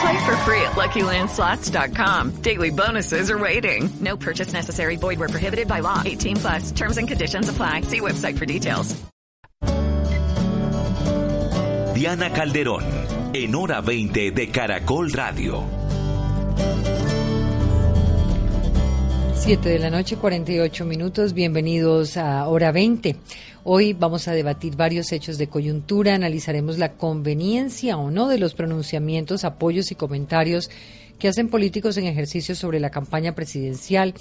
Play for free at LuckyLandSlots.com. Daily bonuses are waiting. No purchase necessary. Void where prohibited by law. 18 plus. Terms and conditions apply. See website for details. Diana Calderón, en hora 20 de Caracol Radio. 7 de la noche, 48 minutos. Bienvenidos a Hora 20. Hoy vamos a debatir varios hechos de coyuntura. Analizaremos la conveniencia o no de los pronunciamientos, apoyos y comentarios que hacen políticos en ejercicio sobre la campaña presidencial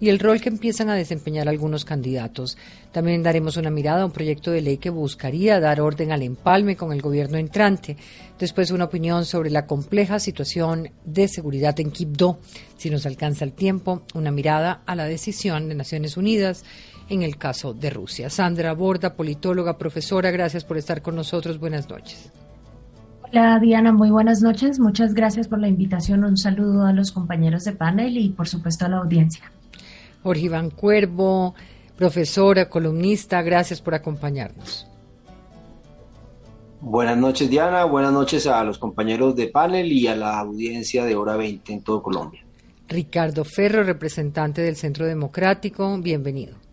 y el rol que empiezan a desempeñar algunos candidatos. También daremos una mirada a un proyecto de ley que buscaría dar orden al empalme con el gobierno entrante. Después una opinión sobre la compleja situación de seguridad en Quibdó. Si nos alcanza el tiempo, una mirada a la decisión de Naciones Unidas en el caso de Rusia. Sandra Borda, politóloga, profesora, gracias por estar con nosotros. Buenas noches. Hola Diana, muy buenas noches. Muchas gracias por la invitación. Un saludo a los compañeros de panel y por supuesto a la audiencia. Jorge Iván Cuervo, profesora, columnista, gracias por acompañarnos. Buenas noches Diana, buenas noches a los compañeros de panel y a la audiencia de Hora 20 en todo Colombia. Ricardo Ferro, representante del Centro Democrático, bienvenido.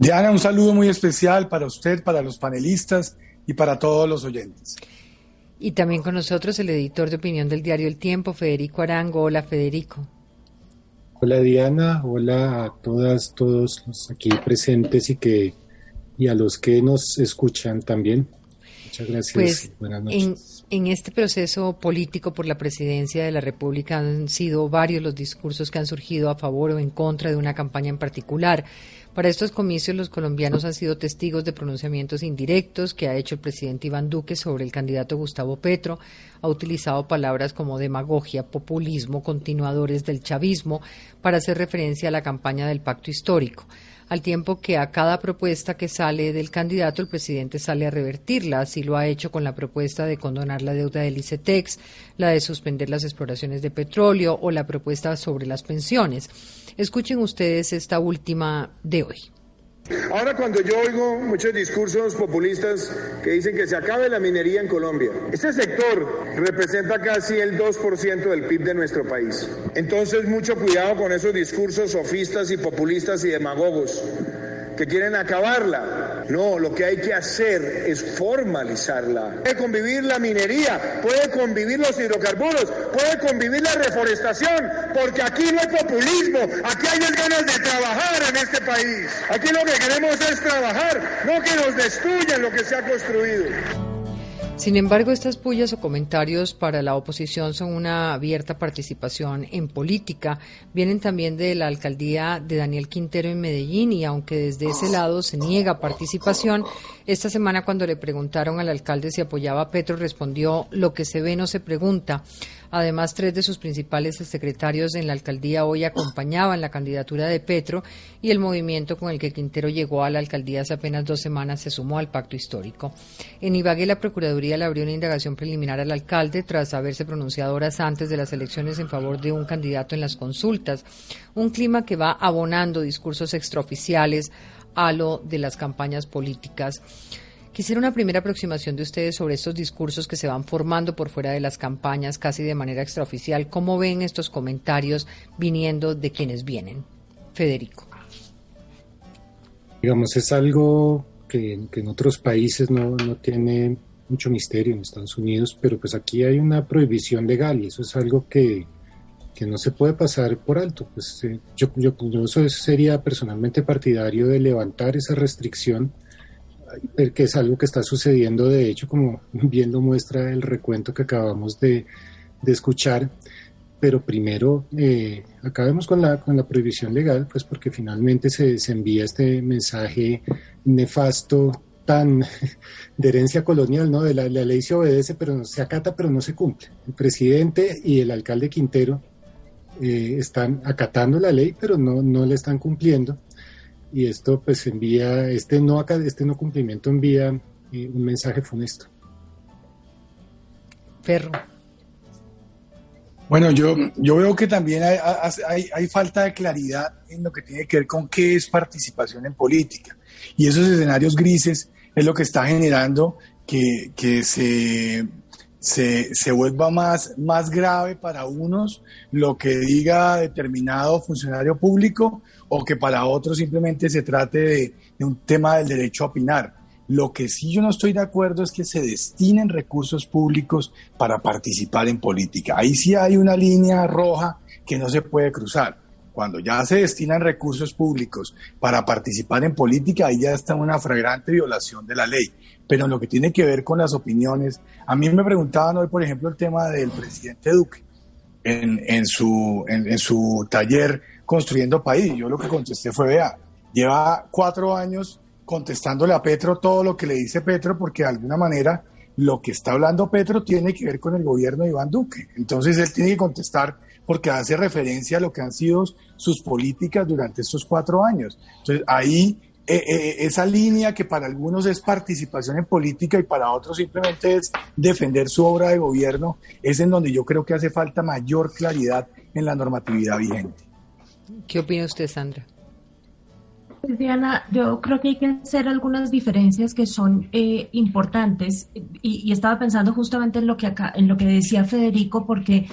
Diana, un saludo muy especial para usted, para los panelistas y para todos los oyentes. Y también con nosotros el editor de opinión del diario El Tiempo, Federico Arango. Hola, Federico. Hola, Diana. Hola a todas, todos los aquí presentes y que y a los que nos escuchan también. Muchas gracias. Pues, Buenas noches. En, en este proceso político por la presidencia de la República han sido varios los discursos que han surgido a favor o en contra de una campaña en particular. Para estos comicios, los colombianos han sido testigos de pronunciamientos indirectos que ha hecho el presidente Iván Duque sobre el candidato Gustavo Petro. Ha utilizado palabras como demagogia, populismo, continuadores del chavismo, para hacer referencia a la campaña del pacto histórico al tiempo que a cada propuesta que sale del candidato el presidente sale a revertirla. Así lo ha hecho con la propuesta de condonar la deuda del ICETEX, la de suspender las exploraciones de petróleo o la propuesta sobre las pensiones. Escuchen ustedes esta última de hoy. Ahora cuando yo oigo muchos discursos populistas que dicen que se acabe la minería en Colombia, este sector representa casi el 2% del PIB de nuestro país. Entonces mucho cuidado con esos discursos sofistas y populistas y demagogos que quieren acabarla. No, lo que hay que hacer es formalizarla. Puede convivir la minería, puede convivir los hidrocarburos, puede convivir la reforestación, porque aquí no hay populismo, aquí hay ganas de trabajar en este país. Aquí lo que queremos es trabajar, no que nos destruyan lo que se ha construido. Sin embargo, estas pullas o comentarios para la oposición son una abierta participación en política. Vienen también de la alcaldía de Daniel Quintero en Medellín y aunque desde ese lado se niega participación, esta semana cuando le preguntaron al alcalde si apoyaba a Petro respondió lo que se ve no se pregunta. Además, tres de sus principales secretarios en la alcaldía hoy acompañaban la candidatura de Petro y el movimiento con el que Quintero llegó a la alcaldía hace apenas dos semanas se sumó al pacto histórico. En Ibagué, la Procuraduría le abrió una indagación preliminar al alcalde tras haberse pronunciado horas antes de las elecciones en favor de un candidato en las consultas. Un clima que va abonando discursos extraoficiales a lo de las campañas políticas. Quisiera una primera aproximación de ustedes sobre estos discursos que se van formando por fuera de las campañas, casi de manera extraoficial. ¿Cómo ven estos comentarios viniendo de quienes vienen? Federico. Digamos, es algo que, en otros países no, no, tiene mucho misterio, en Estados Unidos, pero pues aquí hay una prohibición legal y eso es algo que, que no se puede pasar por alto. Pues, eh, yo, yo, yo sería personalmente partidario de levantar esa restricción que es algo que está sucediendo, de hecho, como bien lo muestra el recuento que acabamos de, escuchar. Pero primero, eh, acabemos con la, con la prohibición legal, pues porque finalmente se, envía este mensaje nefasto tan de herencia colonial, ¿no? De la, la, ley se obedece, pero no, se acata, pero no se cumple. El presidente y el alcalde Quintero eh, están acatando la ley, pero no, no la están cumpliendo. Y esto pues envía, este no, este no cumplimiento envía eh, un mensaje funesto. Perro. Bueno, yo, yo veo que también hay, hay, falta de claridad en lo que tiene que ver con qué es participación en política. Y esos escenarios grises es lo que está generando que, que se, se, se, vuelva más, más grave para unos lo que diga determinado funcionario público o que para otros simplemente se trate de, un tema del derecho a opinar. Lo que sí yo no estoy de acuerdo es que se destinen recursos públicos para participar en política. Ahí sí hay una línea roja que no se puede cruzar. Cuando ya se destinan recursos públicos para participar en política, ahí ya está una fragrante violación de la ley. Pero en lo que tiene que ver con las opiniones, a mí me preguntaban hoy, por ejemplo, el tema del presidente Duque en, su, en su taller Construyendo País. Yo lo que contesté fue, vea, lleva cuatro años contestándole a Petro todo lo que le dice Petro, porque de alguna manera lo que está hablando Petro tiene que ver con el gobierno de Iván Duque. Entonces él tiene que contestar porque hace referencia a lo que han sido sus políticas durante estos cuatro años. Entonces ahí eh, eh, esa línea que para algunos es participación en política y para otros simplemente es defender su obra de gobierno, es en donde yo creo que hace falta mayor claridad en la normatividad vigente. ¿Qué opina usted, Sandra? Pues, Diana, yo creo que hay que hacer algunas diferencias que son eh, importantes y, estaba pensando justamente en lo que acá, en lo que decía Federico, porque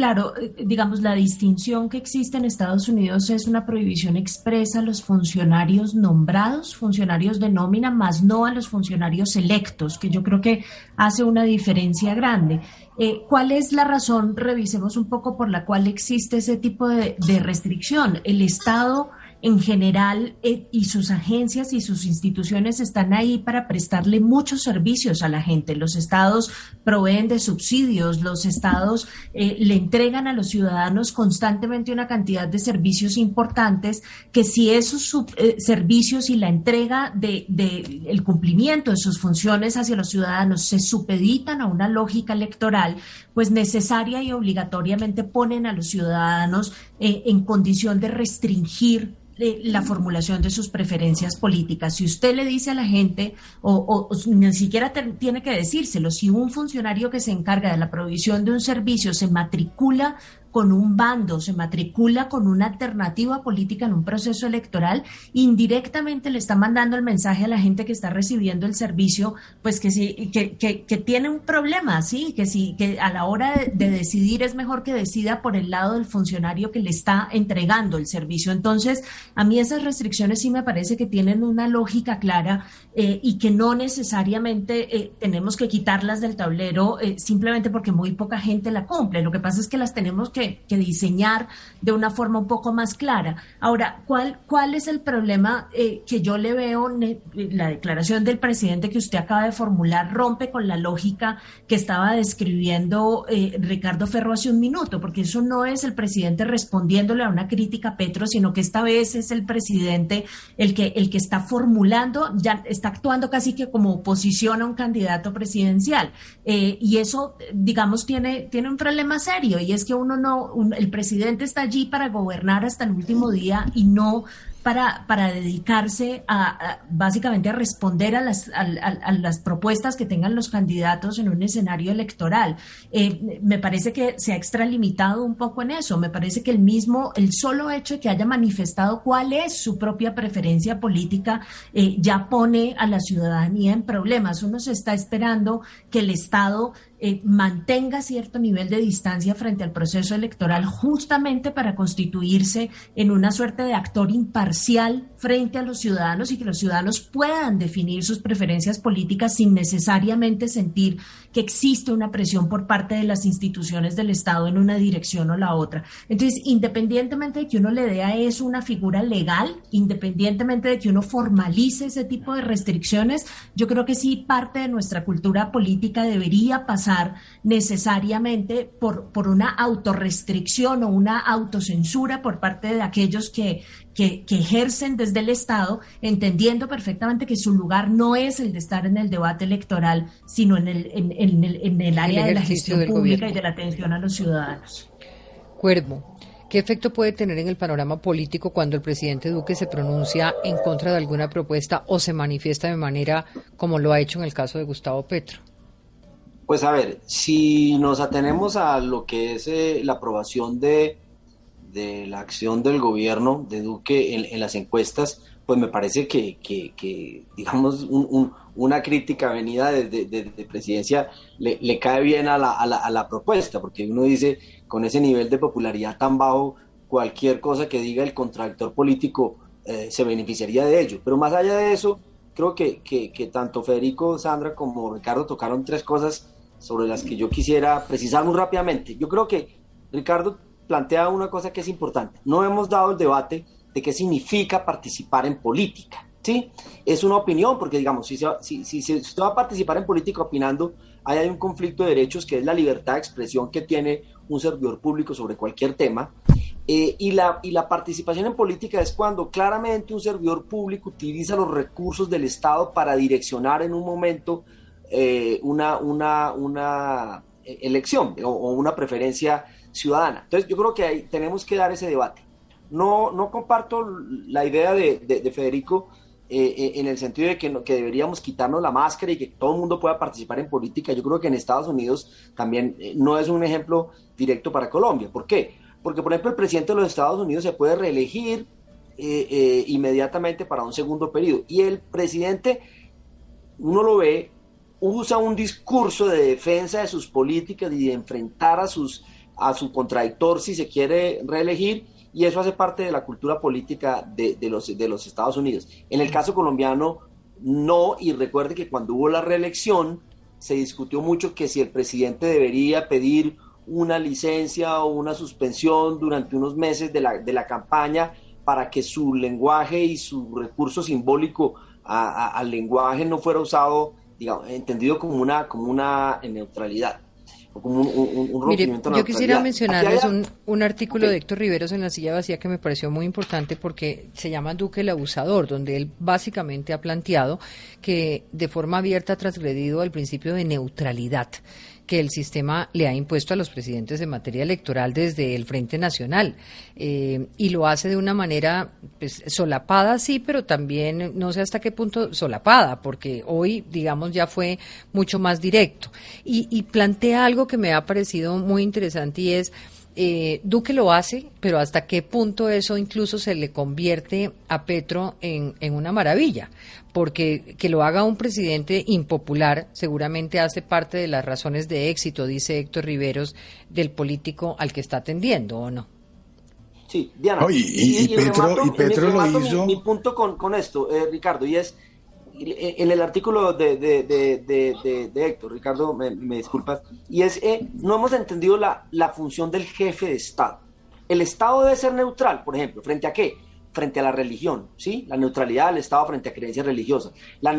claro, eh, digamos la distinción que existe en Estados Unidos es una prohibición expresa a los funcionarios nombrados, funcionarios de nómina, más no a los funcionarios electos, que yo creo que hace una diferencia grande. Eh, ¿Cuál es la razón? Revisemos un poco por la cual existe ese tipo de restricción. El Estado en general eh, y sus agencias y sus instituciones están ahí para prestarle muchos servicios a la gente. Los estados proveen de subsidios, los estados eh, le entregan a los ciudadanos constantemente una cantidad de servicios importantes que si esos eh, servicios y la entrega de, de, el cumplimiento de sus funciones hacia los ciudadanos se supeditan a una lógica electoral, pues necesaria y obligatoriamente ponen a los ciudadanos en condición de restringir la formulación de sus preferencias políticas. Si usted le dice a la gente, o, ni siquiera tiene que decírselo, si un funcionario que se encarga de la provisión de un servicio se matricula con un bando, se matricula con una alternativa política en un proceso electoral, indirectamente le está mandando el mensaje a la gente que está recibiendo el servicio, pues que sí, que, que, tiene un problema, sí, que sí, que a la hora de, decidir es mejor que decida por el lado del funcionario que le está entregando el servicio. Entonces, a mí esas restricciones sí me parece que tienen una lógica clara eh, y que no necesariamente eh, tenemos que quitarlas del tablero eh, simplemente porque muy poca gente la cumple. Lo que pasa es que las tenemos que que, diseñar de una forma un poco más clara. Ahora, ¿cuál, cuál es el problema eh, que yo le veo? La declaración del presidente que usted acaba de formular rompe con la lógica que estaba describiendo eh, Ricardo Ferro hace un minuto, porque eso no es el presidente respondiéndole a una crítica Petro, sino que esta vez es el presidente el que, el que está formulando, ya está actuando casi que como oposición a un candidato presidencial. Eh, y eso, digamos, tiene, tiene un problema serio, y es que uno no el presidente está allí para gobernar hasta el último día y no para, para dedicarse a, básicamente a responder a las, a, las propuestas que tengan los candidatos en un escenario electoral. Eh, me parece que se ha extralimitado un poco en eso. Me parece que el mismo, el solo hecho de que haya manifestado cuál es su propia preferencia política eh, ya pone a la ciudadanía en problemas. Uno se está esperando que el Estado eh, mantenga cierto nivel de distancia frente al proceso electoral justamente para constituirse en una suerte de actor imparcial frente a los ciudadanos y que los ciudadanos puedan definir sus preferencias políticas sin necesariamente sentir que existe una presión por parte de las instituciones del Estado en una dirección o la otra. Entonces, independientemente de que uno le dé a eso una figura legal, independientemente de que uno formalice ese tipo de restricciones, yo creo que sí parte de nuestra cultura política debería pasar necesariamente por, por una autorrestricción o una autocensura por parte de aquellos que, que, ejercen desde el Estado, entendiendo perfectamente que su lugar no es el de estar en el debate electoral, sino en el, en, el, en el área de la gestión pública y de la atención a los ciudadanos. Cuervo. ¿Qué efecto puede tener en el panorama político cuando el presidente Duque se pronuncia en contra de alguna propuesta o se manifiesta de manera como lo ha hecho en el caso de Gustavo Petro? Pues a ver, si nos atenemos a lo que es eh, la aprobación de, de, la acción del gobierno de Duque en, las encuestas, pues me parece que, que, digamos, una crítica venida desde de, presidencia le, le, cae bien a la, a, la, a la propuesta, porque uno dice, con ese nivel de popularidad tan bajo, cualquier cosa que diga el contractor político eh, se beneficiaría de ello. Pero más allá de eso, creo que, que, que, tanto Federico, Sandra como Ricardo tocaron tres cosas sobre las que yo quisiera precisar muy rápidamente. Yo creo que Ricardo plantea una cosa que es importante. No hemos dado el debate de qué significa participar en política. ¿sí? Es una opinión, porque digamos, si, si, si, si va a participar en política opinando, ahí hay un conflicto de derechos que es la libertad de expresión que tiene un servidor público sobre cualquier tema. Eh, y, la, y la participación en política es cuando claramente un servidor público utiliza los recursos del Estado para direccionar en un momento eh, una, una, una elección o, una preferencia ciudadana. Entonces yo creo que ahí tenemos que dar ese debate. No, no comparto la idea de, Federico eh, eh, en el sentido de que, que, deberíamos quitarnos la máscara y que todo el mundo pueda participar en política. Yo creo que en Estados Unidos también no es un ejemplo directo para Colombia. ¿Por qué? Porque, por ejemplo, el presidente de los Estados Unidos se puede reelegir inmediatamente para un segundo periodo. Y el presidente, uno lo ve usa un discurso de defensa de sus políticas y de enfrentar a, sus, a su contradictor si se quiere reelegir, y eso hace parte de la cultura política de, los, de los Estados Unidos. En el caso colombiano, no, y recuerde que cuando hubo la reelección, se discutió mucho que si el presidente debería pedir una licencia o una suspensión durante unos meses de la, de la campaña para que su lenguaje y su recurso simbólico al lenguaje no fuera usado entendido como una, como una neutralidad. O como un, Mire, yo quisiera mencionarles un, un, artículo de Héctor Riveros en La Silla Vacía que me pareció muy importante porque se llama Duque el Abusador, donde él básicamente ha planteado que de forma abierta ha transgredido el principio de neutralidad que el sistema le ha impuesto a los presidentes en materia electoral desde el Frente Nacional. Eh, y lo hace de una manera pues, solapada, sí, pero también no sé hasta qué punto solapada, porque hoy, digamos, ya fue mucho más directo. Y, y plantea algo que me ha parecido muy interesante y es eh, Duque lo hace, pero hasta qué punto eso incluso se le convierte a Petro en, una maravilla, porque que lo haga un presidente impopular seguramente hace parte de las razones de éxito, dice Héctor Riveros, del político al que está atendiendo, ¿o no? Sí, Diana. y, Petro, lo hizo. Mi, punto con, con esto, eh, Ricardo, y es en el artículo de, de, de, de Héctor, Ricardo, me, disculpas, y es, eh, no hemos entendido la, función del jefe de Estado. El Estado debe ser neutral, por ejemplo, ¿frente a qué? Frente a la religión, ¿sí? La neutralidad del Estado frente a creencias religiosas. La,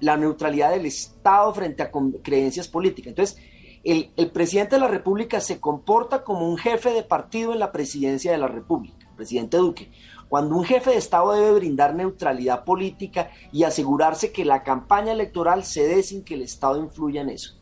la neutralidad del Estado frente a creencias políticas. Entonces, el presidente de la República se comporta como un jefe de partido en la presidencia de la República, presidente Duque cuando un jefe de Estado debe brindar neutralidad política y asegurarse que la campaña electoral se dé sin que el Estado influya en eso.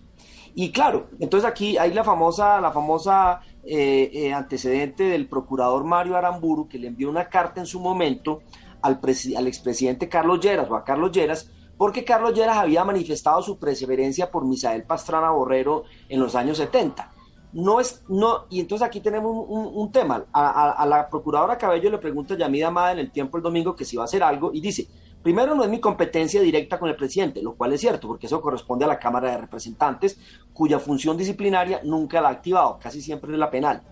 Y claro, entonces aquí hay la famosa, la famosa eh, eh, antecedente del procurador Mario Aramburu que le envió una carta en su momento al, al expresidente Carlos Lleras o a Carlos Lleras porque Carlos Lleras había manifestado su preferencia por Misael Pastrana Borrero en los años 70 no es, no, y entonces aquí tenemos un, tema. A, la procuradora Cabello le pregunta a Yamida Amada en el tiempo el domingo que si va a hacer algo y dice, primero no es mi competencia directa con el presidente, lo cual es cierto, porque eso corresponde a la Cámara de Representantes, cuya función disciplinaria nunca la ha activado, casi siempre es la penal.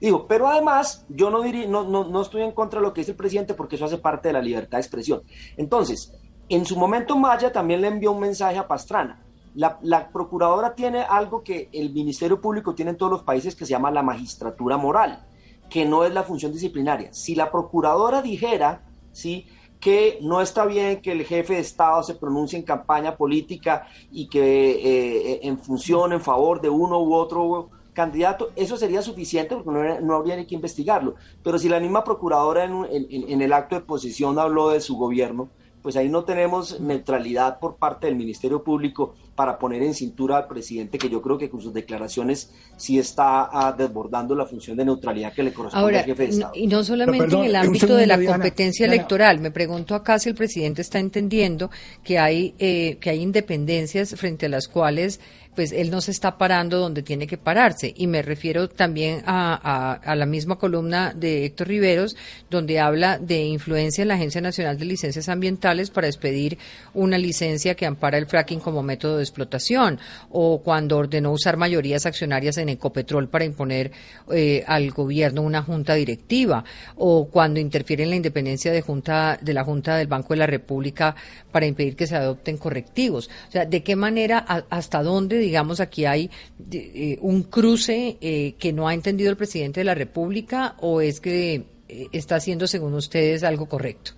Digo, pero además yo no, diría, no, no, no estoy en contra de lo que dice el presidente porque eso hace parte de la libertad de expresión. Entonces, en su momento Maya también le envió un mensaje a Pastrana la, procuradora tiene algo que el Ministerio Público tiene en todos los países que se llama la magistratura moral, que no es la función disciplinaria. Si la procuradora dijera, ¿sí? que no está bien que el jefe de Estado se pronuncie en campaña política y que eh, en función, en favor de uno u otro candidato, eso sería suficiente porque no, habría ni que investigarlo. Pero si la misma procuradora en, en, el acto de posición habló de su gobierno, pues ahí no tenemos neutralidad por parte del Ministerio Público para poner en cintura al presidente, que yo creo que con sus declaraciones sí está ah, desbordando la función de neutralidad que le corresponde al jefe de Estado. Y no solamente en el ámbito de la competencia electoral, me pregunto acá si el presidente está entendiendo que hay, eh, que hay independencias frente a las cuales pues él no se está parando donde tiene que pararse. Y me refiero también a, a, la misma columna de Héctor Riveros, donde habla de influencia en la Agencia Nacional de Licencias Ambientales para expedir una licencia que ampara el fracking como método de explotación, o cuando ordenó usar mayorías accionarias en Ecopetrol para imponer eh, al gobierno una junta directiva, o cuando interfiere en la independencia de, junta, de la Junta del Banco de la República para impedir que se adopten correctivos. O sea, ¿de qué manera, hasta dónde digamos, aquí hay eh, un cruce eh, que no ha entendido el presidente de la República o es que eh, está haciendo, según ustedes, algo correcto?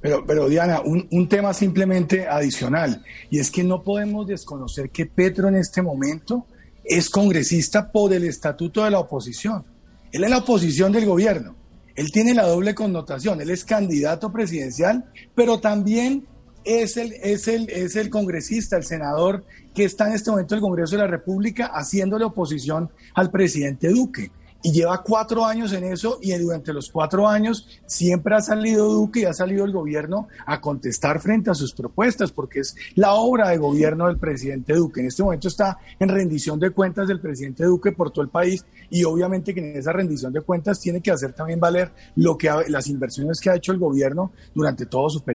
Pero, pero Diana, un, un, tema simplemente adicional, y es que no podemos desconocer que Petro en este momento es congresista por el estatuto de la oposición. Él es la oposición del gobierno. Él tiene la doble connotación. Él es candidato presidencial, pero también es el, es el, es el congresista, el senador que está en este momento en el Congreso de la República haciéndole oposición al presidente Duque. Y lleva cuatro años en eso y durante los cuatro años siempre ha salido Duque y ha salido el gobierno a contestar frente a sus propuestas, porque es la obra de gobierno del presidente Duque. En este momento está en rendición de cuentas del presidente Duque por todo el país y obviamente que en esa rendición de cuentas tiene que hacer también valer lo que las inversiones que ha hecho el gobierno durante todo su periodo.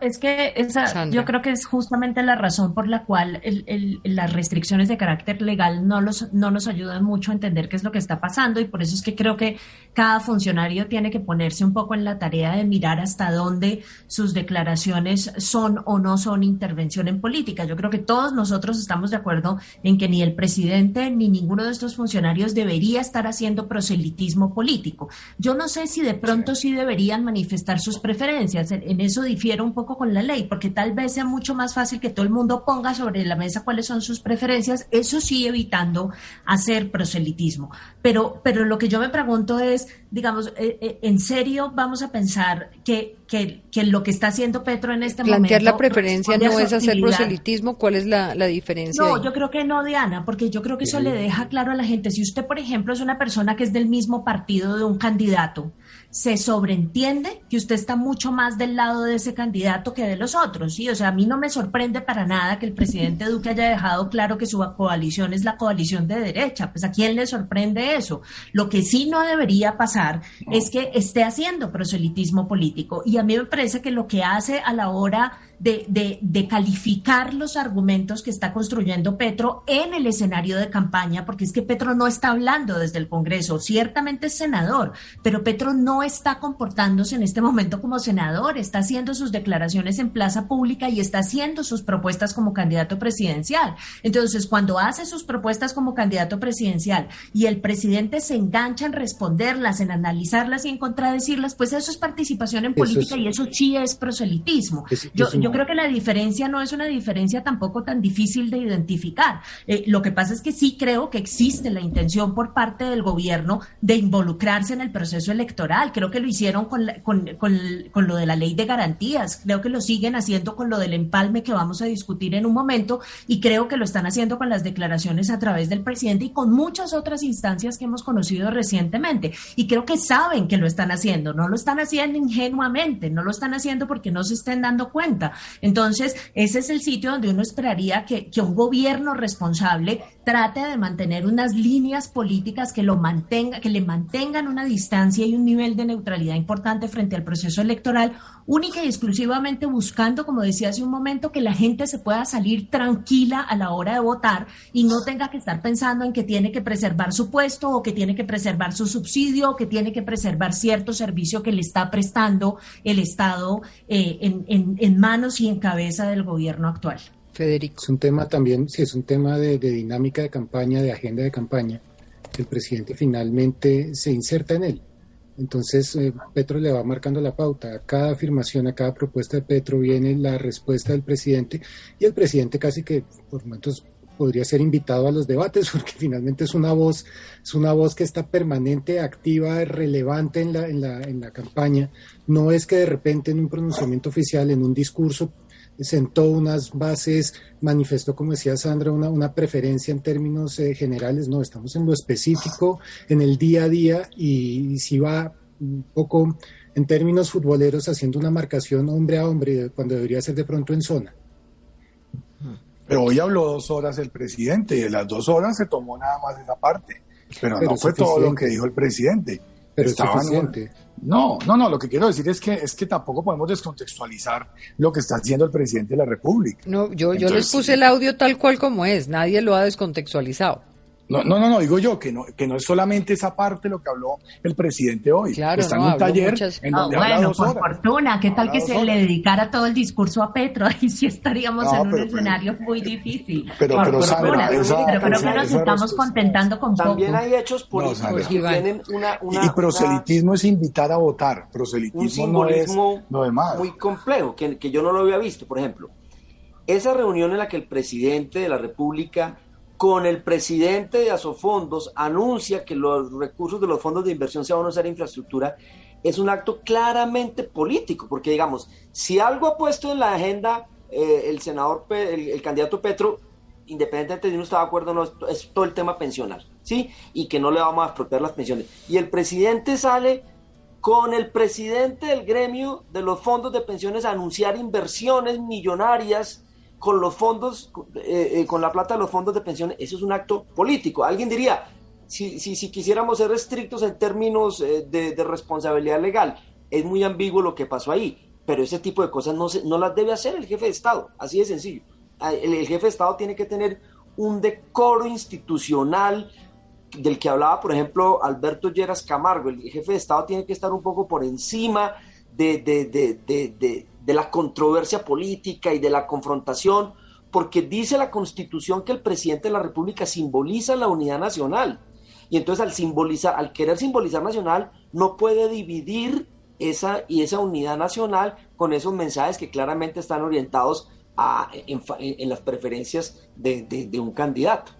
Es que esa, yo creo que es justamente la razón por la cual el, el, las restricciones de carácter legal no, los, no nos ayudan mucho a entender qué es lo que está pasando y por eso es que creo que cada funcionario tiene que ponerse un poco en la tarea de mirar hasta dónde sus declaraciones son o no son intervención en política. Yo creo que todos nosotros estamos de acuerdo en que ni el presidente ni ninguno de estos funcionarios debería estar haciendo proselitismo político. Yo no sé si de pronto sí deberían manifestar sus preferencias. En, en eso un poco con la ley, porque tal vez sea mucho más fácil que todo el mundo ponga sobre la mesa cuáles son sus preferencias, eso sí evitando hacer proselitismo. Pero, pero lo que yo me pregunto es, digamos, eh, eh, ¿en serio vamos a pensar que, que, que, lo que está haciendo Petro en este momento... Plantear la preferencia no es hacer proselitismo, ¿cuál es la, la diferencia? No, ahí? yo creo que no, Diana, porque yo creo que eso le deja claro a la gente, si usted, por ejemplo, es una persona que es del mismo partido de un candidato, se sobreentiende que usted está mucho más del lado de ese candidato que de los otros, ¿sí? O sea, a mí no me sorprende para nada que el presidente Duque haya dejado claro que su coalición es la coalición de derecha. Pues a quién le sorprende eso. Lo que sí no debería pasar es que esté haciendo proselitismo político. Y a mí me parece que lo que hace a la hora de, de, de, calificar los argumentos que está construyendo Petro en el escenario de campaña, porque es que Petro no está hablando desde el Congreso, ciertamente es senador, pero Petro no está comportándose en este momento como senador, está haciendo sus declaraciones en plaza pública y está haciendo sus propuestas como candidato presidencial. Entonces, cuando hace sus propuestas como candidato presidencial y el presidente se engancha en responderlas, en analizarlas y en contradecirlas, pues eso es participación en política es, y eso sí es proselitismo. Es, yo creo que la diferencia no es una diferencia tampoco tan difícil de identificar. Eh, lo que pasa es que sí creo que existe la intención por parte del gobierno de involucrarse en el proceso electoral. Creo que lo hicieron con, con, con, lo de la ley de garantías. Creo que lo siguen haciendo con lo del empalme que vamos a discutir en un momento y creo que lo están haciendo con las declaraciones a través del presidente y con muchas otras instancias que hemos conocido recientemente. Y creo que saben que lo están haciendo. No lo están haciendo ingenuamente, no lo están haciendo porque no se estén dando cuenta. Entonces, ese es el sitio donde uno esperaría que, un gobierno responsable trate de mantener unas líneas políticas que lo mantenga, que le mantengan una distancia y un nivel de neutralidad importante frente al proceso electoral, única y exclusivamente buscando, como decía hace un momento, que la gente se pueda salir tranquila a la hora de votar y no tenga que estar pensando en que tiene que preservar su puesto o que tiene que preservar su subsidio o que tiene que preservar cierto servicio que le está prestando el Estado eh, en, en manos y en cabeza del gobierno actual. Federico. Es un tema también, sí, es un tema de, dinámica de campaña, de agenda de campaña. El presidente finalmente se inserta en él. Entonces, eh, Petro le va marcando la pauta. A cada afirmación, a cada propuesta de Petro viene la respuesta del presidente y el presidente casi que por momentos podría ser invitado a los debates porque finalmente es una voz, es una voz que está permanente, activa, relevante en la, en la, en la campaña. No es que de repente en un pronunciamiento oficial, en un discurso, sentó unas bases, manifestó, como decía Sandra, una, una preferencia en términos eh, generales. No, estamos en lo específico, en el día a día y, si va un poco en términos futboleros haciendo una marcación hombre a hombre cuando debería ser de pronto en zona. Pero hoy habló dos horas el presidente y de las dos horas se tomó nada más esa parte. Pero, no fue todo lo que dijo el presidente. Pero Estaban, suficiente. No, no, no, lo que quiero decir es que es que tampoco podemos descontextualizar lo que está haciendo el presidente de la República. No, yo, yo les puse el audio tal cual como es, nadie lo ha descontextualizado. No, no, no, digo yo que no, que no es solamente esa parte lo que habló el presidente hoy. Claro, está en un taller en donde ah, bueno, por fortuna, ¿qué tal que se le dedicara todo el discurso a Petro? Ahí sí estaríamos en un escenario muy difícil. Pero, pero, Sandra, pero creo que nos estamos contentando con También hay hechos políticos que tienen una, Y proselitismo es invitar a votar. Proselitismo no es muy complejo, que, que yo no lo había visto. Por ejemplo, esa reunión en la que el presidente de la República con el presidente de Asofondos anuncia que los recursos de los fondos de inversión se van a usar en infraestructura, es un acto claramente político, porque digamos, si algo ha puesto en la agenda eh, el senador, el, candidato Petro, independientemente de si uno está de acuerdo o no, es todo el tema pensional, ¿sí? Y que no le vamos a expropiar las pensiones. Y el presidente sale con el presidente del gremio de los fondos de pensiones a anunciar inversiones millonarias con los fondos, eh, eh, con la plata de los fondos de pensiones, eso es un acto político. Alguien diría, si, si, si quisiéramos ser estrictos en términos eh, de, responsabilidad legal, es muy ambiguo lo que pasó ahí, pero ese tipo de cosas no, se, no las debe hacer el jefe de Estado, así de sencillo. Ah, el, el jefe de Estado tiene que tener un decoro institucional, del que hablaba, por ejemplo, Alberto Lleras Camargo. El jefe de Estado tiene que estar un poco por encima de, de, de, de la controversia política y de la confrontación, porque dice la Constitución que el presidente de la República simboliza la unidad nacional. Y entonces al simbolizar, al querer simbolizar nacional, no puede dividir esa y esa unidad nacional con esos mensajes que claramente están orientados a, en, las preferencias de un candidato.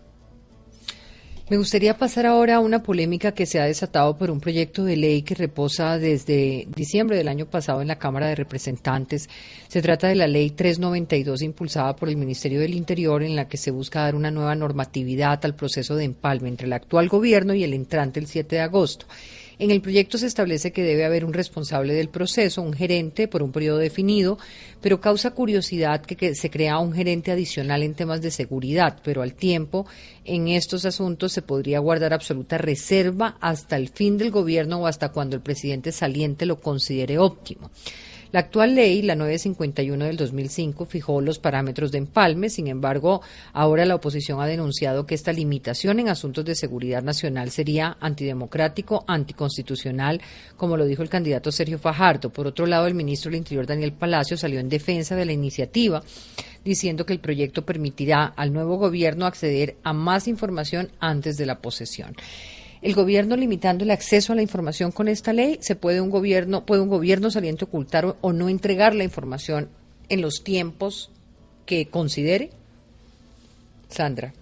Me gustaría pasar ahora a una polémica que se ha desatado por un proyecto de ley que reposa desde diciembre del año pasado en la Cámara de Representantes. Se trata de la Ley 392 impulsada por el Ministerio del Interior en la que se busca dar una nueva normatividad al proceso de empalme entre el actual gobierno y el entrante el 7 de agosto. En el proyecto se establece que debe haber un responsable del proceso, un gerente por un periodo definido, pero causa curiosidad que, se crea un gerente adicional en temas de seguridad, pero al tiempo en estos asuntos se podría guardar absoluta reserva hasta el fin del gobierno o hasta cuando el presidente saliente lo considere óptimo. La actual ley, la 951 del 2005, fijó los parámetros de empalme. Sin embargo, ahora la oposición ha denunciado que esta limitación en asuntos de seguridad nacional sería antidemocrático, anticonstitucional, como lo dijo el candidato Sergio Fajardo. Por otro lado, el ministro del Interior, Daniel Palacio, salió en defensa de la iniciativa diciendo que el proyecto permitirá al nuevo gobierno acceder a más información antes de la posesión el gobierno limitando el acceso a la información con esta ley, se puede un gobierno, puede un gobierno saliente ocultar o, no entregar la información en los tiempos que considere? Sandra.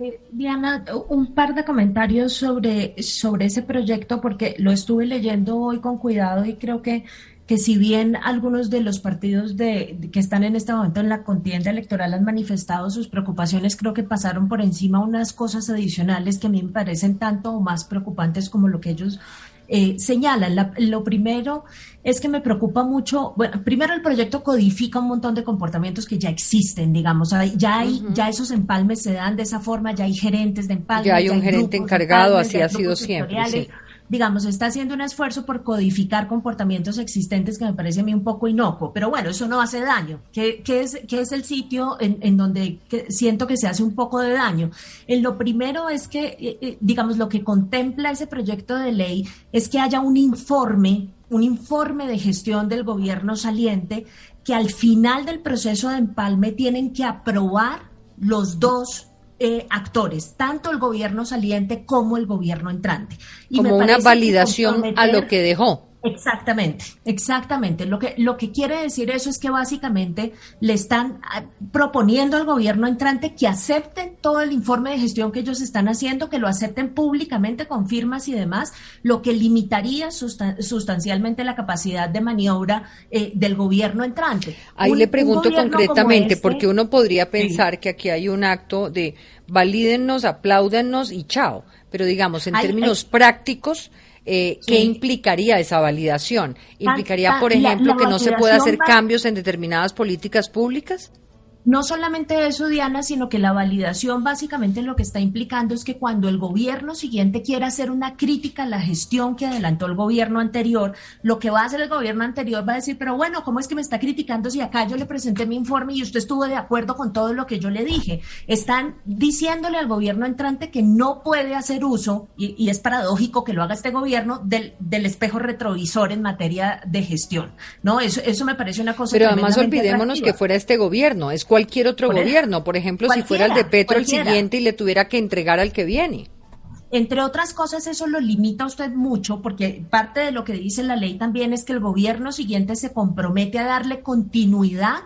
Eh, Diana, un par de comentarios sobre, sobre ese proyecto, porque lo estuve leyendo hoy con cuidado y creo que, que si bien algunos de los partidos de, que están en este momento en la contienda electoral han manifestado sus preocupaciones, creo que pasaron por encima unas cosas adicionales que a mí me parecen tanto o más preocupantes como lo que ellos eh, señalan. lo primero es que me preocupa mucho, bueno, primero el proyecto codifica un montón de comportamientos que ya existen, digamos, ya hay, ya esos empalmes se dan de esa forma, ya hay gerentes de empalmes. Ya hay un gerente encargado, así ha sido siempre. Sí digamos, está haciendo un esfuerzo por codificar comportamientos existentes que me parece a mí un poco inocuo, pero bueno, eso no hace daño. ¿Qué, es, qué es el sitio en, donde siento que se hace un poco de daño? En lo primero es que, eh, eh, digamos, lo que contempla ese proyecto de ley es que haya un informe, un informe de gestión del gobierno saliente que al final del proceso de empalme tienen que aprobar los dos eh, actores, tanto el gobierno saliente como el gobierno entrante. Y como una validación a lo que dejó. Exactamente, exactamente. Lo que, lo que quiere decir eso es que básicamente le están ah, proponiendo al gobierno entrante que acepten todo el informe de gestión que ellos están haciendo, que lo acepten públicamente con firmas y demás, lo que limitaría sustancialmente la capacidad de maniobra eh, del gobierno entrante. Ahí le pregunto concretamente, este porque uno podría pensar que aquí hay un acto de valídennos, apláudennos y chao. Pero digamos, en términos prácticos, eh, ¿qué implicaría esa validación? ¿Implicaría, por ejemplo, que no se pueda hacer cambios en determinadas políticas públicas? No solamente eso, Diana, sino que la validación básicamente lo que está implicando es que cuando el gobierno siguiente quiera hacer una crítica a la gestión que adelantó el gobierno anterior, lo que va a hacer el gobierno anterior va a decir, pero bueno, ¿cómo es que me está criticando si acá yo le presenté mi informe y usted estuvo de acuerdo con todo lo que yo le dije? Están diciéndole al gobierno entrante que no puede hacer uso, y, es paradójico que lo haga este gobierno, del, del, espejo retrovisor en materia de gestión. ¿no? Eso, eso me parece una cosa. Pero además olvidémonos que fuera este gobierno, es cualquier otro gobierno, por ejemplo, si fuera el de Petro el siguiente y le tuviera que entregar al que viene. Entre otras cosas, eso lo limita a usted mucho, porque parte de lo que dice la ley también es que el gobierno siguiente se compromete a darle continuidad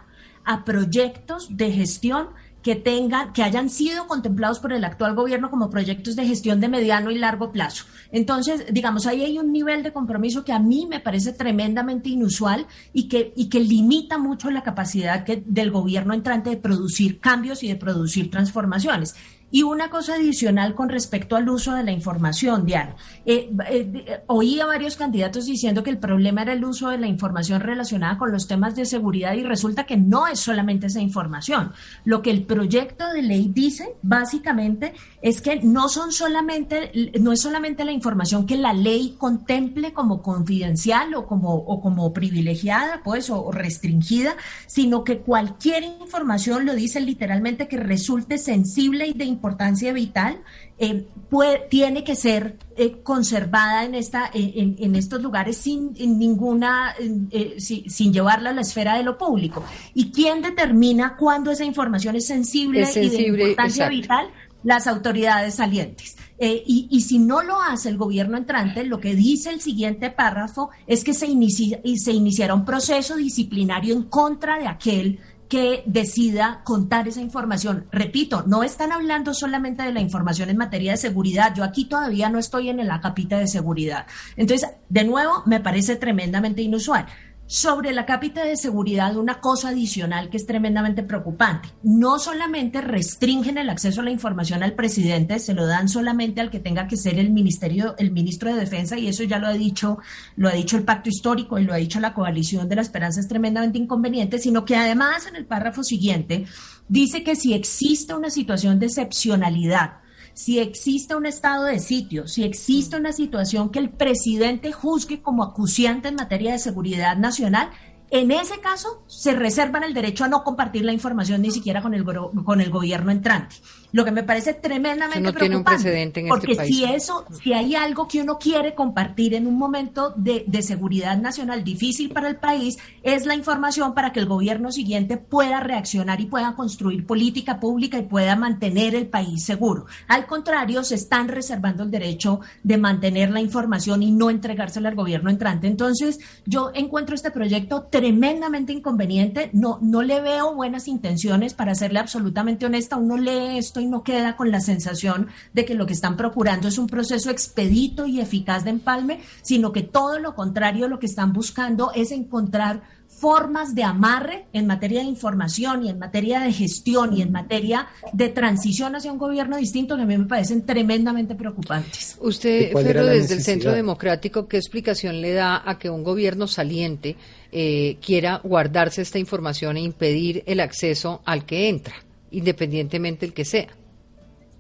a proyectos de gestión que tengan, que hayan sido contemplados por el actual gobierno como proyectos de gestión de mediano y largo plazo. Entonces, digamos, ahí hay un nivel de compromiso que a mí me parece tremendamente inusual y que, y que limita mucho la capacidad que, del gobierno entrante de producir cambios y de producir transformaciones. Y una cosa adicional con respecto al uso de la información, Diana. Eh, eh, oí a varios candidatos diciendo que el problema era el uso de la información relacionada con los temas de seguridad y resulta que no es solamente esa información. Lo que el proyecto de ley dice, básicamente, es que no son solamente, no es solamente la información que la ley contemple como confidencial o como, o como privilegiada, pues, o restringida, sino que cualquier información, lo dice literalmente, que resulte sensible y de importancia vital, eh, puede, tiene que ser eh, conservada en, esta, en, estos lugares sin ninguna, eh, sin, llevarla a la esfera de lo público. ¿Y quién determina cuándo esa información es sensible, y de importancia vital? Las autoridades salientes. y, y, si no lo hace el gobierno entrante, lo que dice el siguiente párrafo es que se, inicia, se iniciará un proceso disciplinario en contra de aquel que decida contar esa información. Repito, no están hablando solamente de la información en materia de seguridad. Yo aquí todavía no estoy en la capita de seguridad. Entonces, de nuevo, me parece tremendamente inusual sobre la cápita de seguridad una cosa adicional que es tremendamente preocupante. No solamente restringen el acceso a la información al presidente, se lo dan solamente al que tenga que ser el ministerio, el ministro de Defensa, y eso ya lo ha dicho, lo ha dicho el pacto histórico y lo ha dicho la coalición de la esperanza es tremendamente inconveniente, sino que además en el párrafo siguiente dice que si existe una situación de excepcionalidad si existe un estado de sitio, si existe una situación que el presidente juzgue como acuciante en materia de seguridad nacional, en ese caso se reservan el derecho a no compartir la información ni siquiera con el, con el gobierno entrante lo que me parece tremendamente no preocupante. precedente en este porque este país. si eso, si hay algo que uno quiere compartir en un momento de, de, seguridad nacional difícil para el país, es la información para que el gobierno siguiente pueda reaccionar y pueda construir política pública y pueda mantener el país seguro. Al contrario, se están reservando el derecho de mantener la información y no entregársela al gobierno entrante. Entonces, yo encuentro este proyecto tremendamente inconveniente. No, no le veo buenas intenciones para serle absolutamente honesta. Uno lee esto y no queda con la sensación de que lo que están procurando es un proceso expedito y eficaz de empalme, sino que todo lo contrario, lo que están buscando es encontrar formas de amarre en materia de información y en materia de gestión y en materia de transición hacia un gobierno distinto que a mí me parecen tremendamente preocupantes. Usted, Ferro, desde el Centro Democrático, ¿qué explicación le da a que un gobierno saliente eh, quiera guardarse esta información e impedir el acceso al que entra, independientemente del que sea?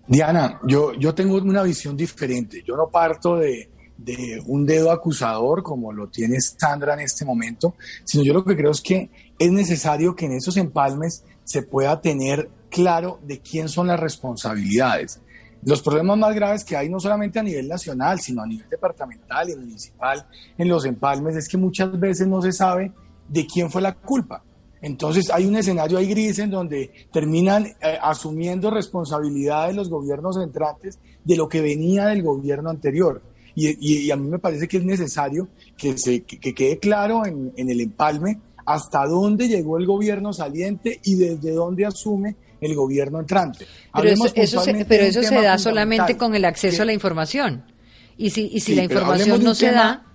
Diana, yo, yo tengo una visión diferente. Yo no parto de, de un dedo acusador como lo tiene Sandra en este momento, sino yo lo que creo es que es necesario que en esos empalmes se pueda tener claro de quién son las responsabilidades. Los problemas más graves que hay no solamente a nivel nacional, sino a nivel departamental y municipal en los empalmes es que muchas veces no se sabe de quién fue la culpa. Entonces hay un escenario ahí gris en donde terminan eh, asumiendo responsabilidades los gobiernos entrantes de lo que venía del gobierno anterior. Y, a mí me parece que es necesario que, se, que, quede claro en, el empalme hasta dónde llegó el gobierno saliente y desde dónde asume el gobierno entrante. Pero eso, se, pero eso se da solamente con el acceso a la información. Y si, y si la información no se da...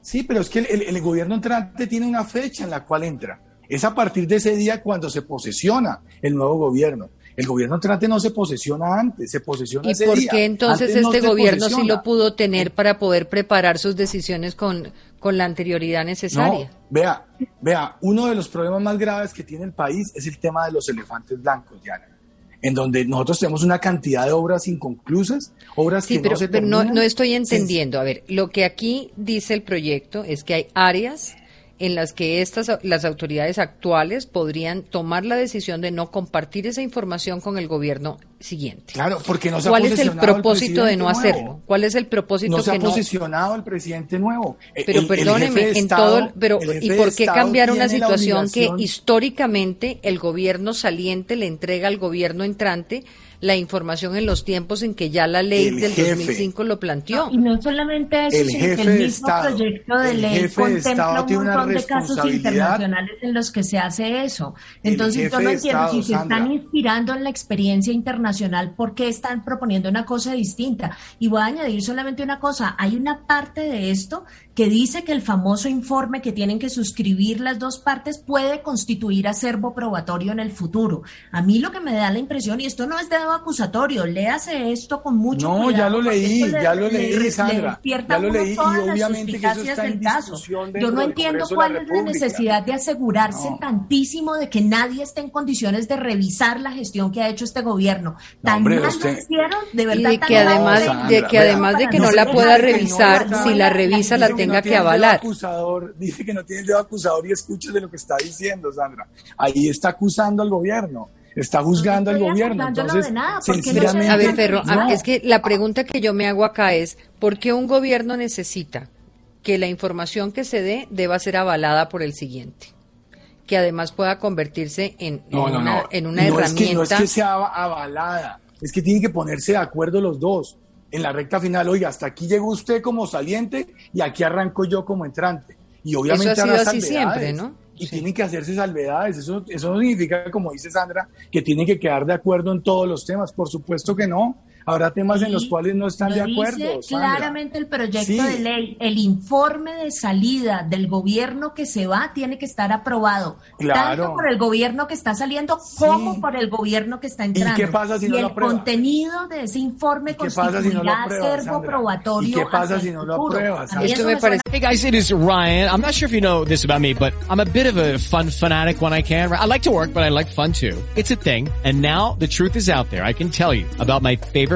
Sí, pero es que el, el, gobierno entrante tiene una fecha en la cual entra. Es a partir de ese día cuando se posesiona el nuevo gobierno. El gobierno entrante no se posesiona antes, se posesiona ¿Y por qué entonces este gobierno sí lo pudo tener para poder preparar sus decisiones con, con la anterioridad necesaria? vea, vea, uno de los problemas más graves que tiene el país es el tema de los elefantes blancos, Diana en donde nosotros tenemos una cantidad de obras inconclusas, obras que no se terminan. Pero no, no estoy entendiendo. A ver, lo que aquí dice el proyecto es que hay áreas en las que estas las autoridades actuales podrían tomar la decisión de no compartir esa información con el gobierno siguiente. Claro, porque no se ¿Cuál es el propósito de no hacerlo? ¿Cuál es el propósito no se ha posicionado el presidente nuevo? Pero perdóneme, en todo, pero ¿y por qué cambiar una situación que históricamente el gobierno saliente le entrega al gobierno entrante? La información en los tiempos en que ya la ley del 2005 lo planteó. y no solamente eso, sino que el mismo proyecto de ley contempla un montón de casos internacionales en los que se hace eso. Entonces yo no entiendo si se están inspirando en la experiencia internacional, ¿por qué están proponiendo una cosa distinta? Y voy a añadir solamente una cosa, hay una parte de esto que dice que el famoso informe que tienen que suscribir las dos partes puede constituir acervo probatorio en el futuro. A mí lo que me da la impresión, y esto no es de acusatorio, léase esto con mucho no, cuidado. No, ya lo leí, ya lo leí, Sandra. ya lo leí y obviamente que eso está en caso. Yo no entiendo cuál es la necesidad de asegurarse tantísimo de que nadie esté en condiciones de revisar la gestión que ha hecho este gobierno. Tan mal lo hicieron, de verdad. Y de que además, de que además de que no la pueda revisar, si la revisa la tenga que avalar. Acusador, dice que no tiene el dedo acusador y escuche de lo que está diciendo, Sandra. Ahí está acusando al gobierno está juzgando al gobierno. Entonces, a ver, Ferro, es que la pregunta que yo me hago acá es, ¿por qué un gobierno necesita que la información que se dé deba ser avalada por el siguiente? Que además pueda convertirse en, una, en una herramienta. Es que no es que sea avalada, es que tienen que ponerse de acuerdo los dos en la recta final, oiga, hasta aquí llegó usted como saliente y aquí arranco yo como entrante. Y obviamente Eso ha sido así siempre, ¿no? Y tienen que hacerse salvedades. Eso, eso no significa, como dice Sandra, que tienen que quedar de acuerdo en todos los temas. Por supuesto que no habrá temas en los cuales no están de acuerdo. Dice claramente el proyecto de ley, el informe de salida del gobierno que se va tiene que estar aprobado, tanto por el gobierno que está saliendo como por el gobierno que está entrando. ¿Y qué pasa si no lo aprueba? el contenido de ese informe constituirá acervo probatorio. ¿Y qué pasa si no lo apruebas? Esto me parece. Hey guys, it is Ryan. I'm not sure if you know this about me, but I'm a bit of a fun fanatic when I can. I like to work, but I like fun too. It's a thing. And now the truth is out there. I can tell you about my favorite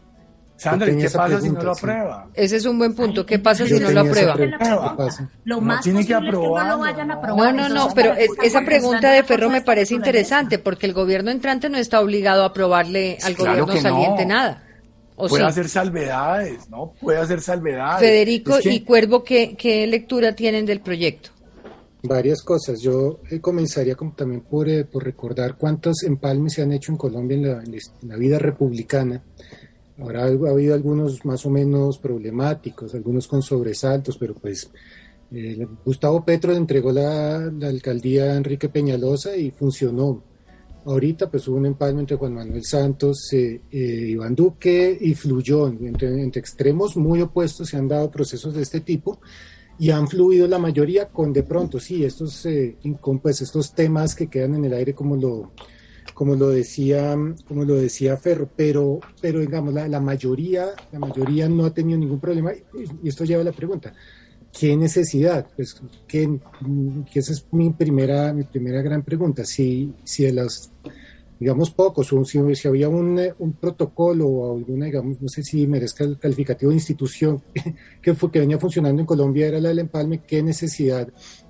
Sandra, ¿qué pasa si no lo aprueba? Ese es un buen punto. ¿Qué pasa si no lo aprueba? Lo más tiene que aprobar. No, lo vayan a aprobar. no, no, no, pero esa pregunta de Ferro me parece interesante porque el gobierno entrante no está obligado a aprobarle al gobierno saliente nada. puede hacer salvedades, ¿no? Puede hacer salvedades. Federico y Cuervo, ¿qué, ¿qué lectura tienen del proyecto? Varias cosas. Yo eh, comenzaría como también por, eh, por, recordar cuántos empalmes se han hecho en Colombia en la, en la, vida republicana. Ahora ha habido algunos más o menos problemáticos, algunos con sobresaltos, pero pues eh, Gustavo Petro le entregó la, alcaldía a Enrique Peñalosa y funcionó. Ahorita pues hubo un empalme entre Juan Manuel Santos, eh, Iván Duque y fluyó. Entre, entre extremos muy opuestos se han dado procesos de este tipo y han fluido la mayoría con de pronto, sí, estos, eh, pues estos temas que quedan en el aire como lo, como lo decía, como lo decía Ferro, pero, pero digamos, la, la mayoría, la mayoría no ha tenido ningún problema, y esto lleva a la pregunta, ¿qué necesidad? Pues que, que esa es mi primera, mi primera gran pregunta, si, si de las digamos, pocos, si, si había un, un, protocolo o alguna, digamos, no sé si merezca el calificativo de institución que, fue, que venía funcionando en Colombia, era la del empalme, qué necesidad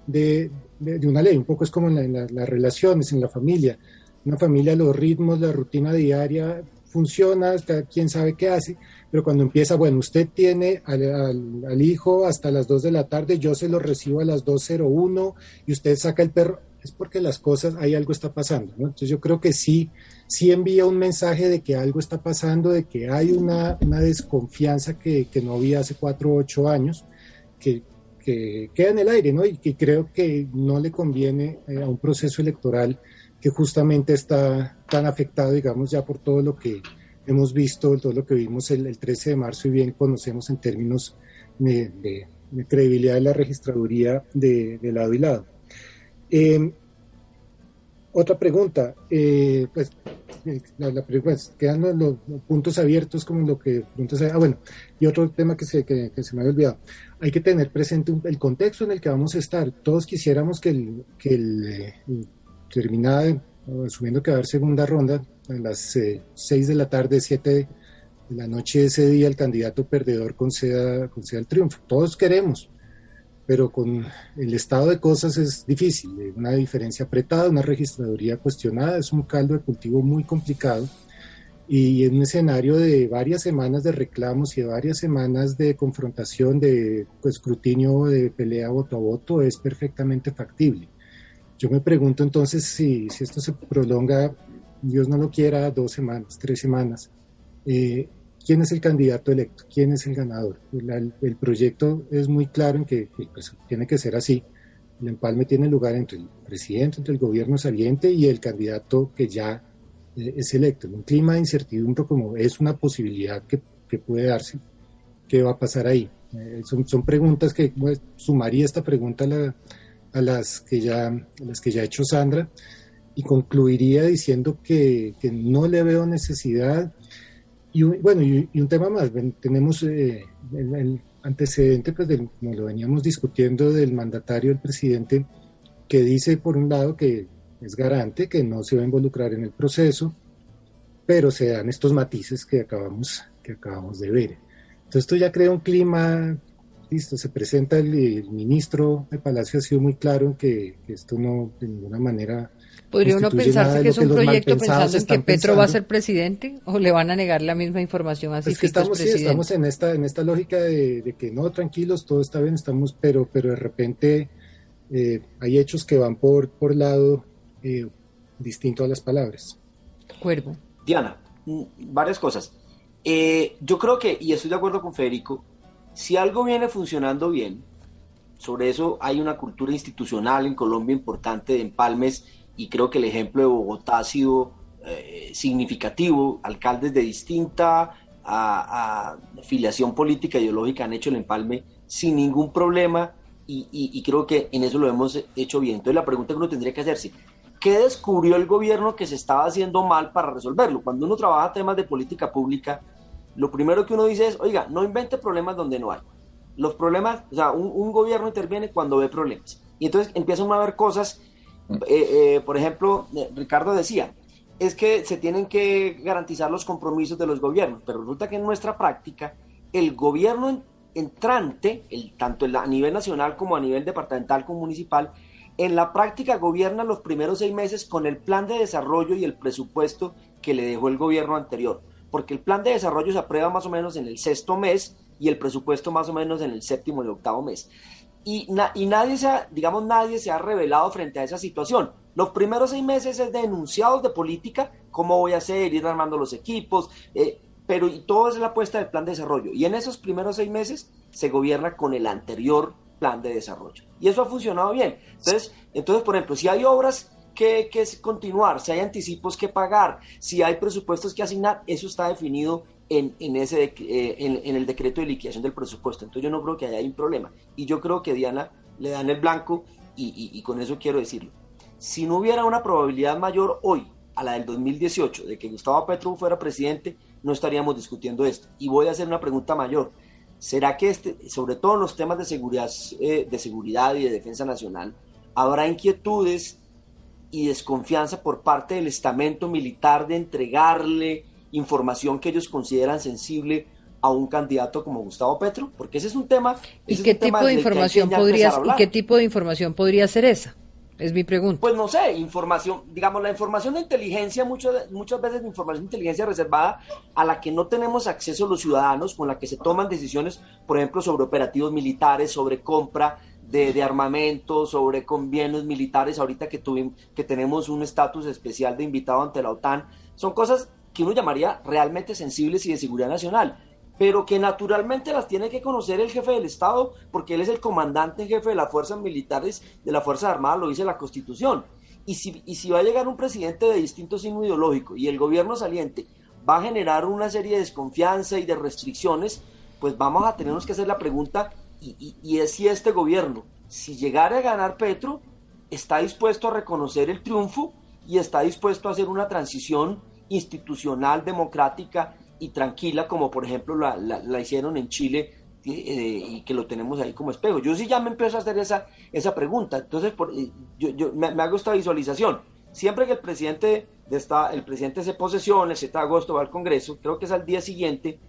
de, de, una ley. Un poco es como en, las relaciones, en la familia. Una familia, los ritmos, la rutina diaria funciona, quien sabe qué hace, pero cuando empieza, bueno, usted tiene al, hijo hasta las 2 de la tarde, yo se lo recibo a las 2.01 y usted saca el perro es porque las cosas, hay algo está pasando. Entonces yo creo que sí, sí envía un mensaje de que algo está pasando, de que hay una, una desconfianza que, que, no había hace cuatro o ocho años, que, que, queda en el aire, ¿no? Y que creo que no le conviene eh, a un proceso electoral que justamente está tan afectado, digamos, ya por todo lo que hemos visto, todo lo que vimos el, el 13 de marzo y bien conocemos en términos de, credibilidad de la registraduría de, lado y lado. Eh, otra pregunta, eh, pues la, la pregunta es, quedan los, puntos abiertos como lo que preguntas, ah bueno, y otro tema que se, que, se me había olvidado, hay que tener presente el contexto en el que vamos a estar, todos quisiéramos que el, que el, eh, terminada, asumiendo que va a haber segunda ronda, a las eh, 6 de la tarde, 7 de la noche de ese día, el candidato perdedor conceda, conceda el triunfo, todos queremos, pero con el estado de cosas es difícil. Una diferencia apretada, una registraduría cuestionada, es un caldo de cultivo muy complicado y en un escenario de varias semanas de reclamos y de varias semanas de confrontación, de pues, escrutinio, de pelea voto a voto, es perfectamente factible. Yo me pregunto entonces si, si esto se prolonga, Dios no lo quiera, dos semanas, tres semanas. Eh, quién es el candidato electo, quién es el ganador. El, el proyecto es muy claro en que pues, tiene que ser así. El empalme tiene lugar entre el presidente, entre el gobierno saliente y el candidato que ya eh, es electo. En un clima de incertidumbre como es una posibilidad que, que puede darse, ¿qué va a pasar ahí? Eh, son, son, preguntas que pues, sumaría esta pregunta a, la, a, las que ya, a las que ya ha hecho Sandra y concluiría diciendo que, que no le veo necesidad y bueno, y, y, un tema más, tenemos eh, el, el, antecedente, pues, del, como lo veníamos discutiendo, del mandatario, el presidente, que dice, por un lado, que es garante, que no se va a involucrar en el proceso, pero se dan estos matices que acabamos, que acabamos de ver. Entonces, esto ya crea un clima, listo, se presenta el, el ministro de Palacio, ha sido muy claro en que, que esto no, de ninguna manera ¿Podría uno pensarse que es un proyecto pensando en que Petro pensando. va a ser presidente o le van a negar la misma información así es que estamos, sí, estamos en esta en esta lógica de, de, que no, tranquilos, todo está bien, estamos, pero pero de repente eh, hay hechos que van por por lado eh, distinto a las palabras. Cuervo. Diana, mm, varias cosas. Eh, yo creo que, y estoy de acuerdo con Federico, si algo viene funcionando bien, sobre eso hay una cultura institucional en Colombia importante de empalmes y creo que el ejemplo de Bogotá ha sido eh, significativo. Alcaldes de distinta a, filiación política ideológica han hecho el empalme sin ningún problema y, y, y, creo que en eso lo hemos hecho bien. Entonces la pregunta que uno tendría que hacerse, ¿qué descubrió el gobierno que se estaba haciendo mal para resolverlo? Cuando uno trabaja temas de política pública, lo primero que uno dice es, oiga, no invente problemas donde no hay. Los problemas, o sea, un, un gobierno interviene cuando ve problemas. Y entonces empiezan a ver cosas eh, eh, por ejemplo, eh, Ricardo decía, es que se tienen que garantizar los compromisos de los gobiernos, pero resulta que en nuestra práctica el gobierno entrante, el, tanto a nivel nacional como a nivel departamental como municipal, en la práctica gobierna los primeros seis meses con el plan de desarrollo y el presupuesto que le dejó el gobierno anterior. Porque el plan de desarrollo se aprueba más o menos en el sexto mes y el presupuesto más o menos en el séptimo y octavo mes. Y, y nadie se ha, digamos, nadie se ha revelado frente a esa situación. Los primeros seis meses es de enunciados de política, cómo voy a hacer, ir armando los equipos, eh, pero y todo es la apuesta del plan de desarrollo. Y en esos primeros seis meses se gobierna con el anterior plan de desarrollo. Y eso ha funcionado bien. Entonces, entonces por ejemplo, si hay obras que, que continuar, si hay anticipos que pagar, si hay presupuestos que asignar, eso está definido en, en ese, eh, en, el decreto de liquidación del presupuesto. Entonces yo no creo que haya un problema. Y yo creo que Diana le dan el blanco y, y con eso quiero decirlo. Si no hubiera una probabilidad mayor hoy a la del 2018 de que Gustavo Petro fuera presidente, no estaríamos discutiendo esto. Y voy a hacer una pregunta mayor. ¿Será que, este, sobre todo en los temas de seguridad, eh, de seguridad y de defensa nacional, habrá inquietudes y desconfianza por parte del estamento militar de entregarle información que ellos consideran sensible a un candidato como Gustavo Petro? Porque ese es un tema. ¿Y qué tipo de información podría y qué tipo de información podría ser esa? Es mi pregunta. Pues no sé, información, digamos, la información de inteligencia, muchas, muchas veces información de inteligencia reservada a la que no tenemos acceso los ciudadanos, con la que se toman decisiones, por ejemplo, sobre operativos militares, sobre compra de, de armamento, sobre convenios militares, ahorita que, tuvimos, que tenemos un estatus especial de invitado ante la OTAN, son cosas que uno llamaría realmente sensibles y de seguridad nacional pero que naturalmente las tiene que conocer el jefe del Estado, porque él es el comandante en jefe de las fuerzas militares, de las Fuerzas Armadas, lo dice la Constitución. Y si, y si va a llegar un presidente de distinto signo ideológico y el gobierno saliente va a generar una serie de desconfianza y de restricciones, pues vamos a tenernos que hacer la pregunta, y, y es si este gobierno, si llegara a ganar Petro, está dispuesto a reconocer el triunfo y está dispuesto a hacer una transición institucional, democrática y tranquila, como por ejemplo la, la, hicieron en Chile eh, y que lo tenemos ahí como espejo. Yo sí ya me empiezo a hacer esa, esa pregunta, entonces por, eh, yo, yo me, hago esta visualización. Siempre que el presidente, de esta, el presidente se posesiona, el 7 de agosto va al Congreso, creo que es al día siguiente,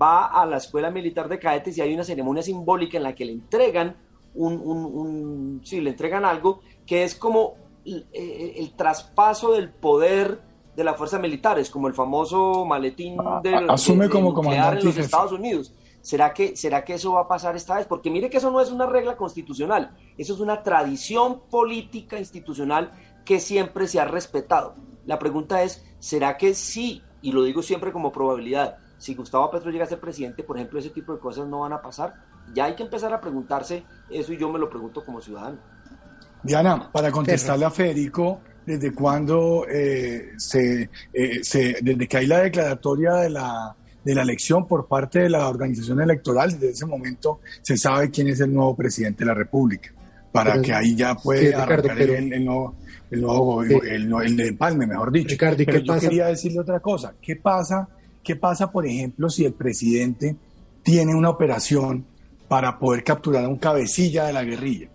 va a la Escuela Militar de Cadetes y hay una ceremonia simbólica en la que le entregan un, un, un sí, le entregan algo que es como el, el traspaso del poder de las fuerzas militares, como el famoso maletín del, Asume como comandante en los Estados Unidos. ¿Será que, ¿Será que eso va a pasar esta vez? Porque mire que eso no es una regla constitucional, eso es una tradición política institucional que siempre se ha respetado. La pregunta es, ¿será que sí? Y lo digo siempre como probabilidad. Si Gustavo Petro llega a ser presidente, por ejemplo, ese tipo de cosas no van a pasar. Ya hay que empezar a preguntarse eso y yo me lo pregunto como ciudadano. Diana, para contestarle a Federico, desde cuando eh, se, eh, se, desde que hay la declaratoria de la, de la elección por parte de la organización electoral, desde ese momento se sabe quién es el nuevo presidente de la República, para que ahí ya pueda arrancar el, el, nuevo, el, nuevo el, el, de empalme, mejor dicho. Ricardo, pero yo quería decirle otra cosa. ¿Qué pasa, ¿Qué pasa, por ejemplo, si el presidente tiene una operación para poder capturar a un cabecilla de la guerrilla?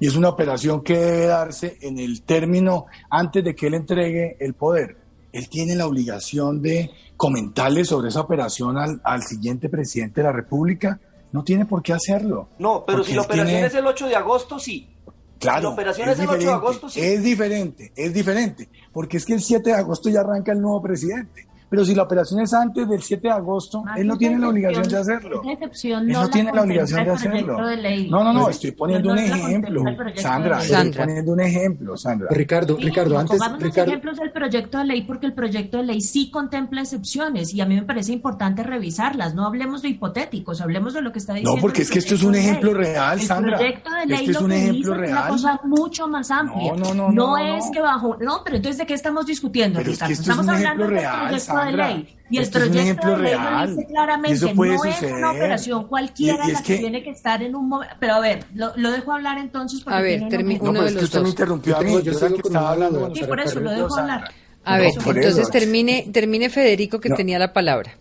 y es una operación que debe darse en el término antes de que él entregue el poder. Él tiene la obligación de comentarle sobre esa operación al, al siguiente presidente de la República. No tiene por qué hacerlo. No, pero si la operación es el 8 de agosto, sí. Claro, la operación es, el 8 de agosto, sí. Es diferente, es diferente, porque es que el 7 de agosto ya arranca el nuevo presidente. Pero si la operación es antes del 7 de agosto, él no tiene la obligación de hacerlo. Excepción él no, no tiene la obligación de hacerlo. De no, no, no, estoy poniendo un ejemplo. Sandra, estoy poniendo un ejemplo, Sandra. Ricardo, Sí, Ricardo, antes. Ricardo, ejemplos del proyecto de ley porque el proyecto de ley sí contempla excepciones y a mí me parece importante revisarlas. No hablemos de hipotéticos, hablemos de lo que está diciendo. No, porque es que esto es un de ejemplo real, Sandra. El proyecto de ley Este es lo un que ejemplo dice es una real. cosa mucho más amplia. No, no, no, no, es no. que bajo. No, pero entonces ¿de qué estamos discutiendo, Pero es que Ricardo? es estamos un hablando real, proyecto Sandra. De ley. Y el es proyecto ejemplo de ley lo real. dice Y claramente, eso puede no es suceder. una operación cualquiera Y- y la es que, que- tiene que estar en un momento. Pero a ver, lo, lo dejo hablar entonces porque A ver, tiene termi- una- uno No, pero de es que los usted me dos. interrumpió a mí. yo Yo sigo que estaba hablando. Sí, por eso lo dejo hablar. A ver, por entonces eso. termine, termine Federico que No. tenía la palabra.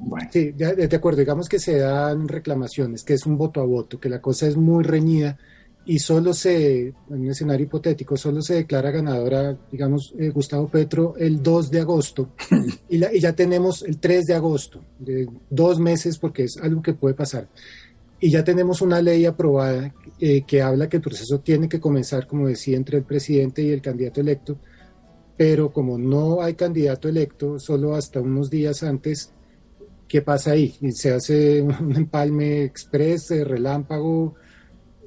Bueno, Sí, de, de acuerdo, digamos que se dan reclamaciones, que es un voto a voto, que la cosa es muy reñida y solo se, en un escenario hipotético, solo se declara ganadora, digamos, eh, Gustavo Petro el 2 de agosto y, la- y ya tenemos el 3 de agosto, de dos meses porque es algo que puede pasar. Y ya tenemos una ley aprobada eh, que habla que el proceso tiene que comenzar, como decía, entre el presidente y el candidato electo pero como no hay candidato electo, solo hasta unos días antes, ¿qué pasa ahí? Se hace un empalme express, relámpago.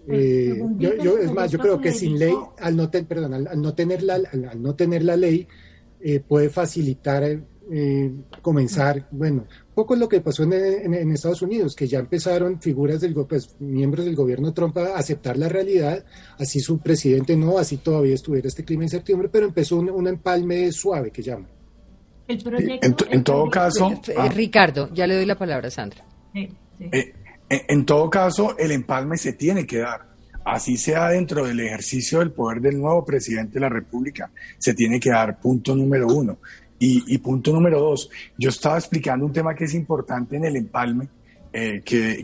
Eh, yo, yo, es más, yo creo que sin ley, al no, perdón, al, no tener la, al, no tener la ley, eh, puede facilitar eh, comenzar, bueno, poco lo que pasó en, Estados Unidos, que ya empezaron figuras del pues, miembros del gobierno Trump a aceptar la realidad, así su presidente no, así todavía estuviera este clima en septiembre, pero empezó un, empalme suave que llama. El proyecto, en, todo caso, ah. Ricardo, ya le doy la palabra a Sandra. Eh, en todo caso, el empalme se tiene que dar así sea dentro del ejercicio del poder del nuevo presidente de la República, se tiene que dar punto número uno. Y, punto número dos, yo estaba explicando un tema que es importante en el empalme, eh, que,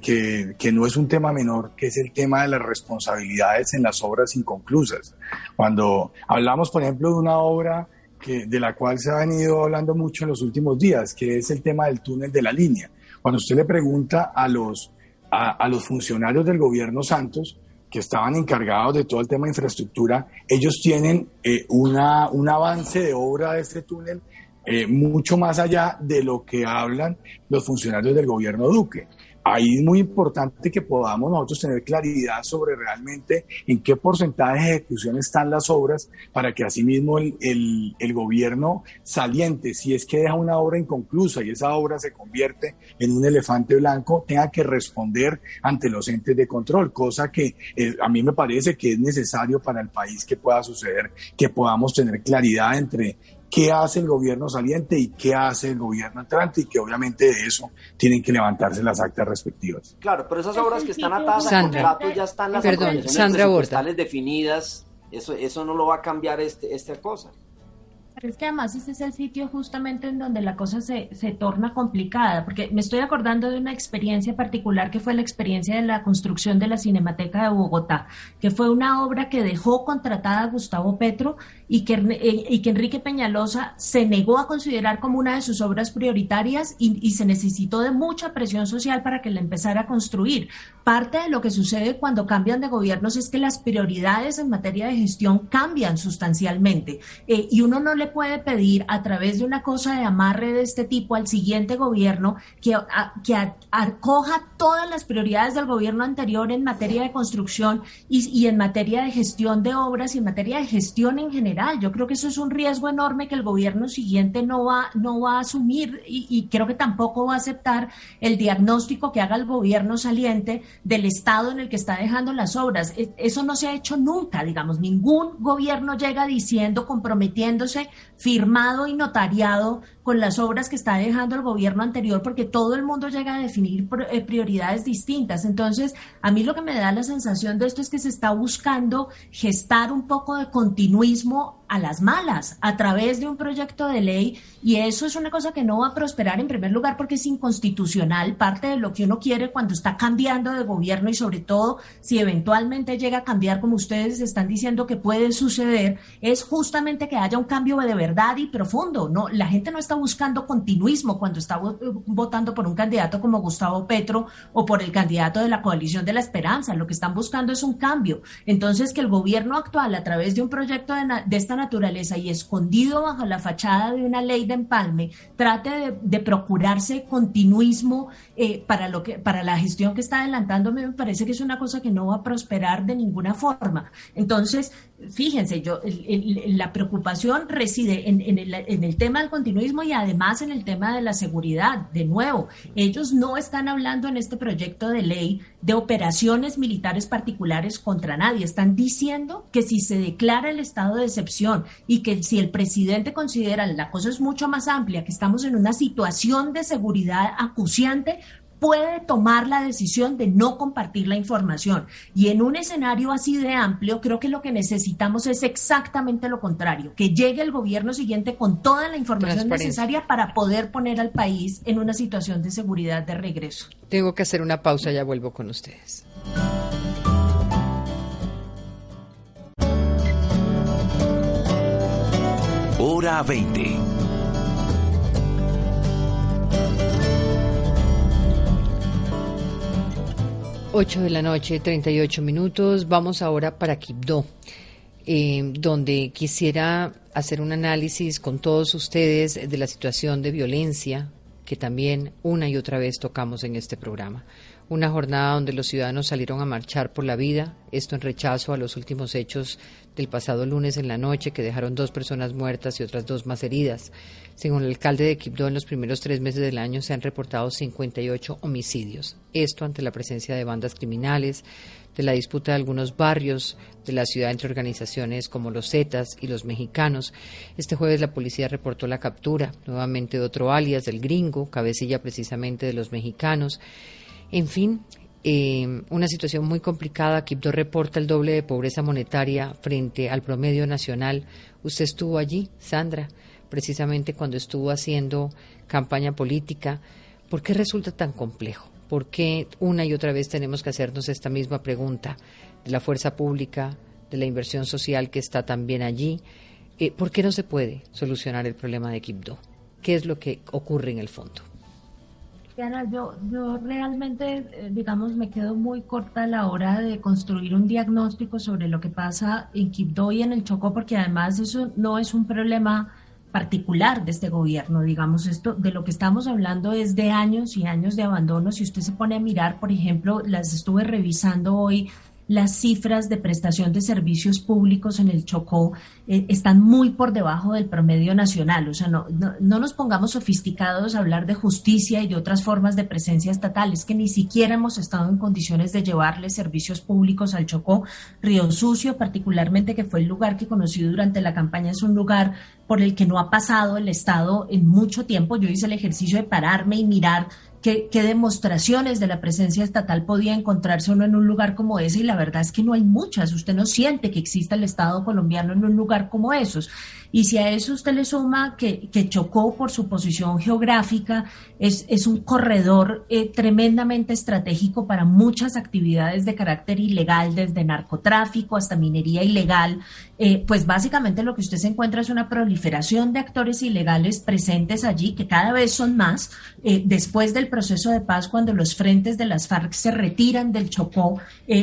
que, no es un tema menor, que es el tema de las responsabilidades en las obras inconclusas. Cuando hablamos, por ejemplo, de una obra que, de la cual se ha venido hablando mucho en los últimos días, que es el tema del túnel de la línea. Cuando usted le pregunta a los, a, los funcionarios del gobierno Santos, que estaban encargados de todo el tema de infraestructura, ellos tienen eh, una, un avance de obra de este túnel eh, mucho más allá de lo que hablan los funcionarios del gobierno Duque. Ahí es muy importante que podamos nosotros tener claridad sobre realmente en qué porcentaje de ejecución están las obras para que asimismo el, el, el gobierno saliente, si es que deja una obra inconclusa y esa obra se convierte en un elefante blanco, tenga que responder ante los entes de control, cosa que eh, a mí me parece que es necesario para el país que pueda suceder, que podamos tener claridad entre qué hace el gobierno saliente y qué hace el gobierno entrante y que obviamente de eso tienen que levantarse las actas respectivas. Claro, pero esas obras que están atadas a contratos ya están las Perdón, Sandra definidas, eso, eso no lo va a cambiar este, esta cosa. Es que además este es el sitio justamente en donde la cosa se, se torna complicada, porque me estoy acordando de una experiencia particular que fue la experiencia de la construcción de la Cinemateca de Bogotá, que fue una obra que dejó contratada a Gustavo Petro y que, eh, y que Enrique Peñalosa se negó a considerar como una de sus obras prioritarias y, y se necesitó de mucha presión social para que la empezara a construir. Parte de lo que sucede cuando cambian de gobiernos es que las prioridades en materia de gestión cambian sustancialmente eh, y uno no le puede pedir a través de una cosa de amarre de este tipo al siguiente gobierno que, que acoja todas las prioridades del gobierno anterior en materia de construcción y, en materia de gestión de obras y en materia de gestión en general. Yo creo que eso es un riesgo enorme que el gobierno siguiente no va, no va a asumir y, y creo que tampoco va a aceptar el diagnóstico que haga el gobierno saliente del estado en el que está dejando las obras. E, eso no se ha hecho nunca, digamos, ningún gobierno llega diciendo, comprometiéndose, firmado y notariado con las obras que está dejando el gobierno anterior, porque todo el mundo llega a definir eh, prioridades distintas. Entonces, a mí lo que me da la sensación de esto es que se está buscando gestar un poco de continuismo a las malas a través de un proyecto de ley y eso es una cosa que no va a prosperar en primer lugar porque es inconstitucional, parte de lo que uno quiere cuando está cambiando de gobierno y sobre todo si eventualmente llega a cambiar como ustedes están diciendo que puede suceder, es justamente que haya un cambio de verdad y profundo, no la gente no está buscando continuismo cuando está votando por un candidato como Gustavo Petro o por el candidato de la coalición de la esperanza. Lo que están buscando es un cambio. Entonces, que el gobierno actual, a través de un proyecto de, esta naturaleza y escondido bajo la fachada de una ley de empalme, trate de, procurarse continuismo eh, para, lo que, para la gestión que está adelantando, me parece que es una cosa que no va a prosperar de ninguna forma. Entonces, fíjense, yo, la preocupación reside en, en, el, tema del continuismo y además en el tema de la seguridad. De nuevo, ellos no están hablando en este proyecto de ley de operaciones militares particulares contra nadie. Están diciendo que si se declara el estado de excepción y que si el presidente considera la cosa es mucho más amplia, que estamos en una situación de seguridad acuciante, puede tomar la decisión de no compartir la información. Y en un escenario así de amplio, creo que lo que necesitamos es exactamente lo contrario, que llegue el gobierno siguiente con toda la información necesaria para poder poner al país en una situación de seguridad de regreso. Tengo que hacer una pausa, ya vuelvo con ustedes. Hora 20 8 de la noche, 38 minutos. Vamos ahora para Quibdó, eh, donde quisiera hacer un análisis con todos ustedes de la situación de violencia que también una y otra vez tocamos en este programa. Una jornada donde los ciudadanos salieron a marchar por la vida, esto en rechazo a los últimos hechos del pasado lunes en la noche que dejaron dos personas muertas y otras dos más heridas. Según el alcalde de Quibdó, en los primeros tres meses del año se han reportado 58 homicidios. Esto ante la presencia de bandas criminales, de la disputa de algunos barrios de la ciudad entre organizaciones como los Zetas y los mexicanos. Este jueves la policía reportó la captura nuevamente de otro alias, del gringo, cabecilla precisamente de los mexicanos. En fin, eh, una situación muy complicada. Quibdó reporta el doble de pobreza monetaria frente al promedio nacional. Usted estuvo allí, Sandra, precisamente cuando estuvo haciendo campaña política. ¿Por qué resulta tan complejo? ¿Por qué una y otra vez tenemos que hacernos esta misma pregunta de la fuerza pública, de la inversión social que está también allí? Eh, ¿Por qué no se puede solucionar el problema de Quibdó? ¿Qué es lo que ocurre en el fondo? Diana, yo, yo realmente, eh, digamos, me quedo muy corta a la hora de construir un diagnóstico sobre lo que pasa en Quibdó y en el Chocó, porque además eso no es un problema particular de este gobierno, digamos, esto de lo que estamos hablando es de años y años de abandono. Si usted se pone a mirar, por ejemplo, las estuve revisando hoy las cifras de prestación de servicios públicos en el Chocó eh, están muy por debajo del promedio nacional. O sea, no, no, nos pongamos sofisticados a hablar de justicia y de otras formas de presencia estatal. Es que ni siquiera hemos estado en condiciones de llevarle servicios públicos al Chocó. Río Sucio, particularmente, que fue el lugar que conocí durante la campaña, es un lugar por el que no ha pasado el Estado en mucho tiempo. Yo hice el ejercicio de pararme y mirar qué, demostraciones de la presencia estatal podía encontrarse uno en un lugar como ese y la verdad es que no hay muchas. Usted no siente que exista el Estado colombiano en un lugar como esos. Y si a eso usted le suma que, chocó por su posición geográfica, es, es un corredor eh, tremendamente estratégico para muchas actividades de carácter ilegal, desde narcotráfico hasta minería ilegal, eh, pues básicamente lo que usted se encuentra es una proliferación de actores ilegales presentes allí, que cada vez son más. Eh, después del proceso de paz, cuando los frentes de las FARC se retiran del Chocó,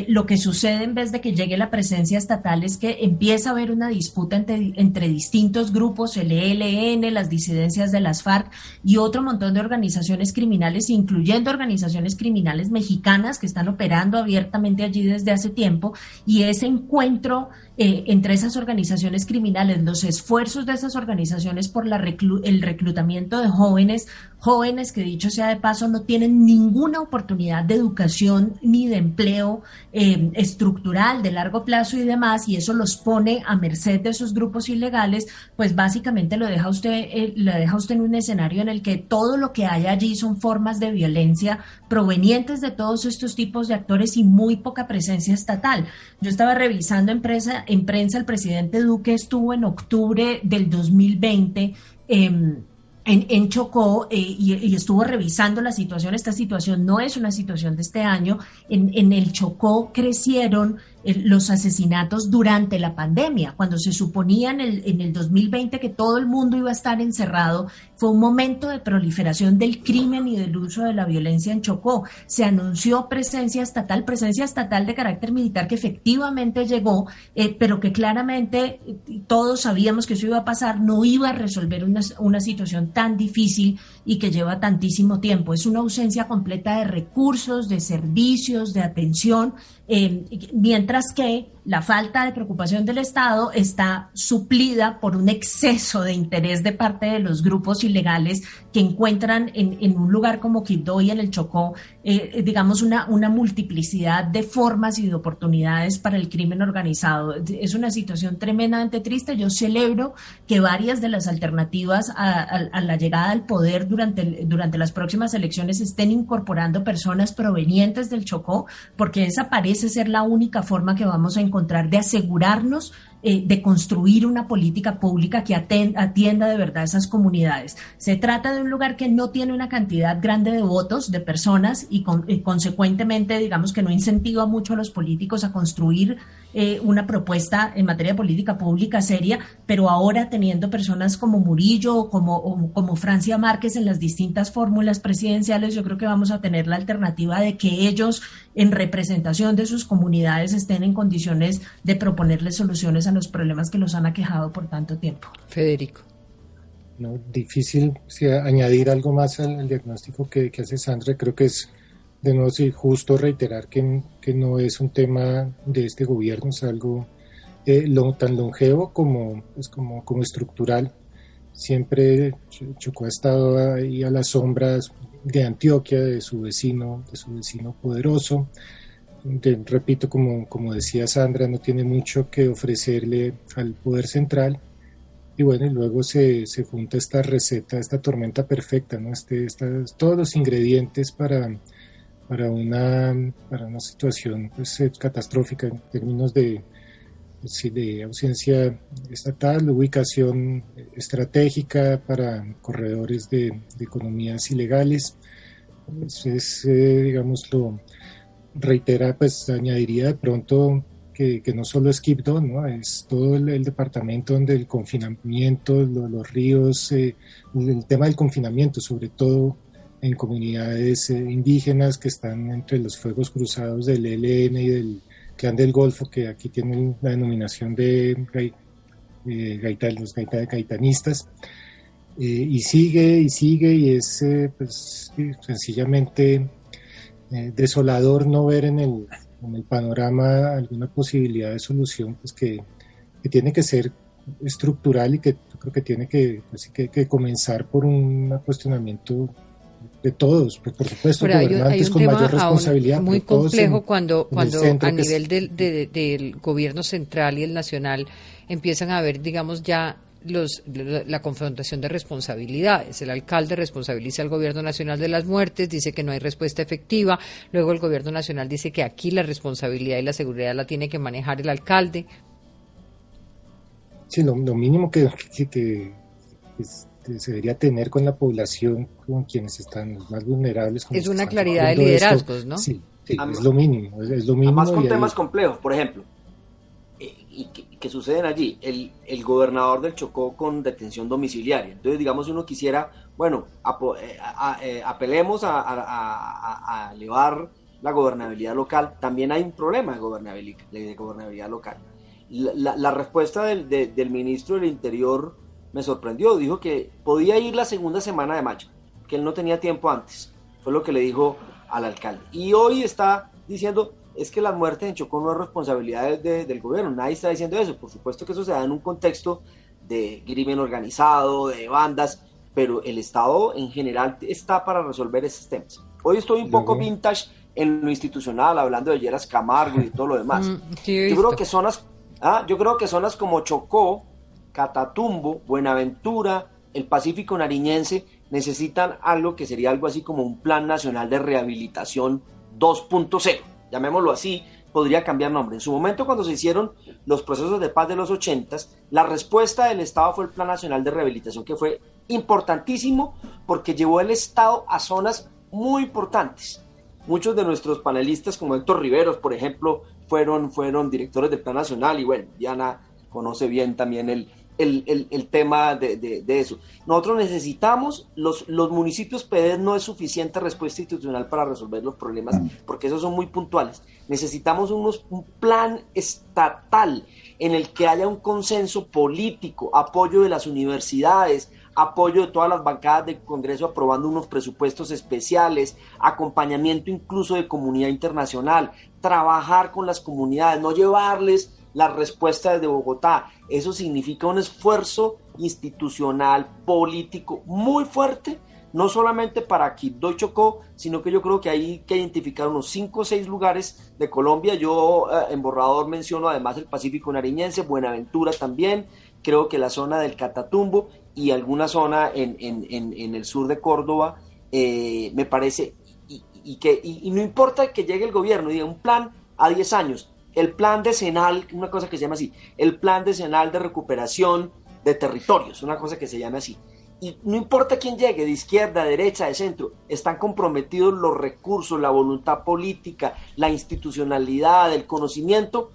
lo que sucede en vez de que llegue la presencia estatal es que empieza a haber una disputa entre, entre distintos grupos, el ELN, las disidencias de las FARC y otro montón de organizaciones criminales, incluyendo organizaciones criminales mexicanas que están operando abiertamente allí desde hace tiempo. Y ese encuentro eh, entre esas organizaciones criminales, los esfuerzos de esas organizaciones por la el reclutamiento de jóvenes, jóvenes que dicho sea de paso no tienen ninguna oportunidad de educación ni de empleo eh, estructural de largo plazo y demás, y eso los pone a merced de esos grupos ilegales, pues básicamente lo deja usted, eh, lo deja usted en un escenario en el que todo lo que hay allí son formas de violencia provenientes de todos estos tipos de actores y muy poca presencia estatal. Yo estaba revisando empresa en prensa el presidente Duque estuvo en octubre del 2020 en, en, Chocó eh, y, estuvo revisando la situación. Esta situación no es una situación de este año. En, en el Chocó crecieron los asesinatos durante la pandemia, cuando se suponía en el, en el 2020 que todo el mundo iba a estar encerrado, fue un momento de proliferación del crimen y del uso de la violencia en Chocó. Se anunció presencia estatal, presencia estatal de carácter militar que efectivamente llegó, eh, pero que claramente eh, todos sabíamos que eso iba a pasar, no iba a resolver una, situación tan difícil y que lleva tantísimo tiempo. Es una ausencia completa de recursos, de servicios, de atención, eh, mientras que la falta de preocupación del Estado está suplida por un exceso de interés de parte de los grupos ilegales que encuentran en, un lugar como Quibdó y en el Chocó, eh, digamos, una, una multiplicidad de formas y de oportunidades para el crimen organizado. Es una situación tremendamente triste. Yo celebro que varias de las alternativas a, la llegada al poder durante, durante las próximas elecciones estén incorporando personas provenientes del Chocó, porque esa parece ser la única forma que vamos a encontrar de asegurarnos eh, de construir una política pública que atienda de verdad esas comunidades. Se trata de un lugar que no tiene una cantidad grande de votos, de personas, y, consecuentemente, digamos que no incentiva mucho a los políticos a construir eh, una propuesta en materia de política pública seria, pero ahora teniendo personas como Murillo o como, como Francia Márquez en las distintas fórmulas presidenciales, yo creo que vamos a tener la alternativa de que ellos, en representación de sus comunidades, estén en condiciones de proponerles soluciones a los problemas que los han aquejado por tanto tiempo. Federico. No, difícil añadir algo más al, diagnóstico que, hace Sandra. Creo que es de nuevo sí, justo reiterar que, que, no es un tema de este gobierno, es algo eh, tan longevo como, pues, como, como estructural. Siempre Chocó ha estado ahí a las sombras de Antioquia, de su vecino, de su vecino poderoso. repito, como, como decía Sandra, no tiene mucho que ofrecerle al poder central y bueno, y luego se, se junta esta receta, esta tormenta perfecta, ¿no? Este, todos los ingredientes para, para, una, para una situación pues, eh, catastrófica en términos de, de ausencia estatal, ubicación estratégica para corredores de, economías ilegales. Es, eh, digamos, lo reitera, pues añadiría de pronto que, no solo es Quibdó, ¿no? es todo el, departamento donde el confinamiento, los ríos, eh, el tema del confinamiento, sobre todo en comunidades eh, indígenas que están entre los fuegos cruzados del ELN y del Clan del Golfo, que aquí tienen la denominación de gaita, los gaitanistas. Eh, y sigue y sigue y es pues, sencillamente desolador no ver en el, en el panorama alguna posibilidad de solución pues que, tiene que ser estructural y que creo que tiene pues, que, que, comenzar por un cuestionamiento de todos, pues, por supuesto, gobernantes con mayor responsabilidad. Muy complejo cuando, cuando a nivel del, del gobierno central y el nacional empiezan a haber, digamos, ya los, la confrontación de responsabilidades. El alcalde responsabiliza al gobierno nacional de las muertes, dice que no hay respuesta efectiva, luego el gobierno nacional dice que aquí la responsabilidad y la seguridad la tiene que manejar el alcalde. Sí, lo, mínimo que, que, se debería tener con la población, con quienes están más vulnerables. es una claridad de liderazgos, ¿no? Sí, es lo mínimo. Es, lo mínimo Además con temas complejos, por ejemplo, eh, y que suceden allí. El, el, gobernador del Chocó con detención domiciliaria. Entonces, digamos, si uno quisiera, bueno, eh, eh, apelemos a, a, elevar la gobernabilidad local, también hay un problema de gobernabilidad, de gobernabilidad local. La, la, respuesta del, del ministro del Interior me sorprendió. Dijo que podía ir la segunda semana de mayo, que él no tenía tiempo antes. Fue lo que le dijo al alcalde. Y hoy está diciendo, es que las muertes en Chocó no es responsabilidad del gobierno, nadie está diciendo eso, por supuesto que eso se da en un contexto de crimen organizado, de bandas, pero el Estado en general está para resolver esos temas. Hoy estoy un poco vintage en lo institucional, hablando de Lleras Camargo y todo lo demás. Mm, yo creo que zonas, ah, yo creo que zonas como Chocó, Catatumbo, Buenaventura, el Pacífico Nariñense necesitan algo que sería algo así como un Plan Nacional de Rehabilitación 2.0 llamémoslo así, podría cambiar nombre. En su momento, cuando se hicieron los procesos de paz de los 80, la respuesta del Estado fue el Plan Nacional de Rehabilitación, que fue importantísimo porque llevó el Estado a zonas muy importantes. Muchos de nuestros panelistas, como Héctor Riveros, por ejemplo, fueron, fueron directores del Plan Nacional y bueno, Diana conoce bien también el, el, tema de, eso. Nosotros necesitamos, los, los municipios PEDES no es suficiente respuesta institucional para resolver los problemas, mm. porque esos son muy puntuales. Necesitamos unos, un plan estatal en el que haya un consenso político, apoyo de las universidades, apoyo de todas las bancadas del Congreso aprobando unos presupuestos especiales, acompañamiento incluso de comunidad internacional, trabajar con las comunidades, no llevarles la respuesta desde Bogotá. Eso significa un esfuerzo institucional, político muy fuerte, no solamente para Quibdó y Chocó, sino que yo creo que hay que identificar unos 5 o 6 lugares de Colombia. Yo eh, en borrador menciono además el Pacífico Nariñense, Buenaventura también, creo que la zona del Catatumbo y alguna zona en, el sur de Córdoba, eh, me parece, y, que, y, no importa que llegue el gobierno y diga un plan a 10 años, el plan decenal, una cosa que se llama así, el plan decenal de recuperación de territorios, una cosa que se llama así. Y no importa quién llegue, de izquierda, de derecha, de centro, están comprometidos los recursos, la voluntad política, la institucionalidad, el conocimiento,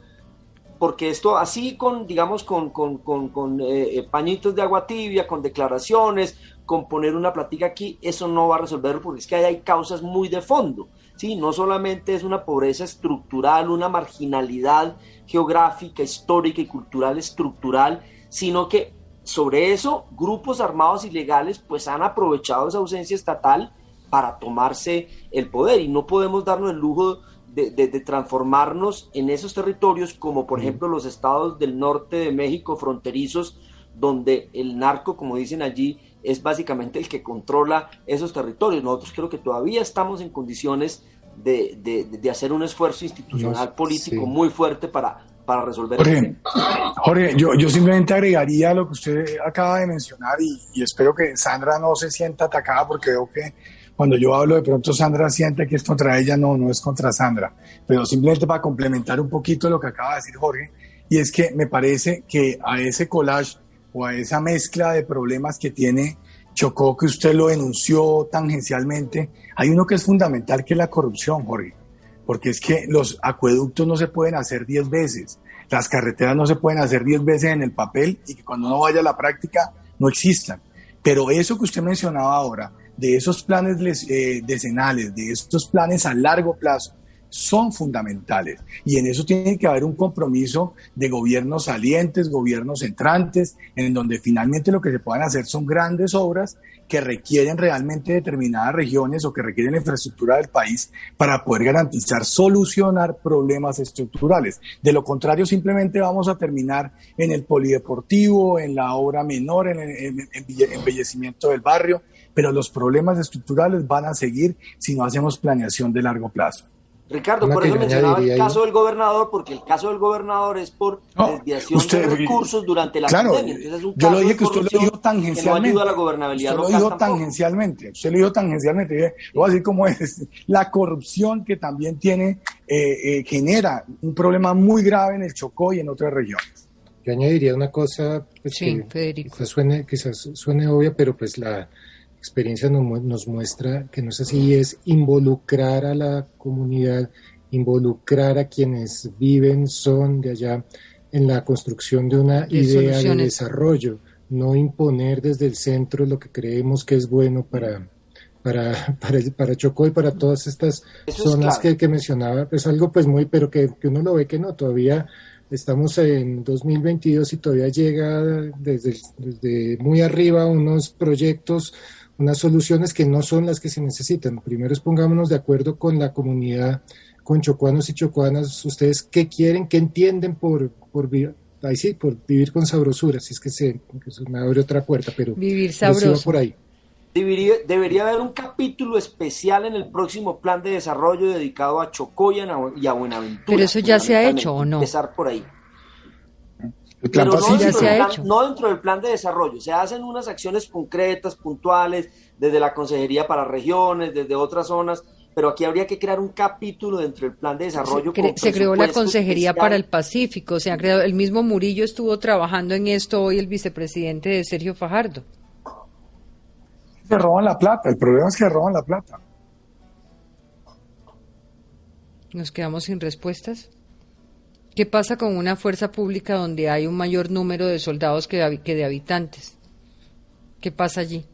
porque esto así con, digamos, con, con, con, eh, eh, pañitos de agua tibia, con declaraciones, con poner una platica aquí, eso no va a resolverlo porque es que hay causas muy de fondo ¿sí? No solamente es una pobreza estructural, una marginalidad geográfica, histórica y cultural estructural, sino que sobre eso grupos armados ilegales pues han aprovechado esa ausencia estatal para tomarse el poder y no podemos darnos el lujo de, de, transformarnos en esos territorios como por ejemplo los estados del norte de México fronterizos donde el narco, como dicen allí, es básicamente el que controla esos territorios. Nosotros creo que todavía estamos en condiciones de, de, hacer un esfuerzo institucional político muy fuerte para, para resolver Jorge, Jorge yo, yo simplemente agregaría lo que usted acaba de mencionar y, y, espero que Sandra no se sienta atacada porque veo que cuando yo hablo de pronto Sandra siente que es contra ella, no, no es contra Sandra, pero simplemente para complementar un poquito lo que acaba de decir Jorge, y es que me parece que a ese collage o a esa mezcla de problemas que tiene Chocó, que usted lo denunció tangencialmente, hay uno que es fundamental, que es la corrupción, Jorge, porque es que los acueductos no se pueden hacer diez veces, las carreteras no se pueden hacer diez veces en el papel y que cuando uno vaya a la práctica no existan. Pero eso que usted mencionaba ahora, de esos planes eh, decenales, de estos planes a largo plazo, son fundamentales. Y en eso tiene que haber un compromiso de gobiernos salientes, gobiernos entrantes, en donde finalmente lo que se puedan hacer son grandes obras que requieren realmente determinadas regiones o que requieren infraestructura del país para poder garantizar solucionar problemas estructurales. De lo contrario, simplemente vamos a terminar en el polideportivo, en la obra menor, en el embellecimiento del barrio, pero los problemas estructurales van a seguir si no hacemos planeación de largo plazo. Ricardo, por eso mencionaba el caso del gobernador, porque el caso del gobernador es por desviación de recursos durante la pandemia. Entonces es un yo lo dije que usted lo dijo tangencialmente. Que no ayuda a la gobernabilidad usted lo dijo tangencialmente. Usted lo dijo tangencialmente. Lo voy a decir cómo es. La corrupción que también tiene, eh, eh, genera un problema muy grave en el Chocó y en otras regiones. Yo añadiría una cosa pues, que quizás suene, quizás suene obvia, pero pues la experiencia nos, muestra que no es así, es involucrar a la comunidad, involucrar a quienes viven, son de allá, en la construcción de una idea de desarrollo, no imponer desde el centro lo que creemos que es bueno para, para, para, para Chocó y para todas estas zonas que, que, mencionaba, es algo pues muy, pero que, que, uno lo ve que no, todavía estamos en 2022 y todavía llega desde, desde muy arriba unos proyectos unas soluciones que no son las que se necesitan. Primero es pongámonos de acuerdo con la comunidad, con chocuanos y chocuanas, ustedes qué quieren, qué entienden por, por vivir, ahí sí, por vivir con sabrosura, si es que se, me abre otra puerta, pero vivir sabroso. por ahí. Debería, debería haber un capítulo especial en el próximo plan de desarrollo dedicado a Chocó y a, Buenaventura. Pero eso ya se ha hecho o no? Empezar por ahí. Pero no dentro, plan, no dentro del plan de desarrollo, se hacen unas acciones concretas, puntuales, desde la Consejería para Regiones, desde otras zonas, pero aquí habría que crear un capítulo dentro del plan de desarrollo. Se, creó la Consejería para el Pacífico, se ha creado, el mismo Murillo estuvo trabajando en esto hoy, el vicepresidente de Sergio Fajardo. Se roban la plata, el problema es que roban la plata. Nos quedamos sin respuestas. ¿Qué pasa con una fuerza pública donde hay un mayor número de soldados que de, que de habitantes? ¿Qué pasa allí?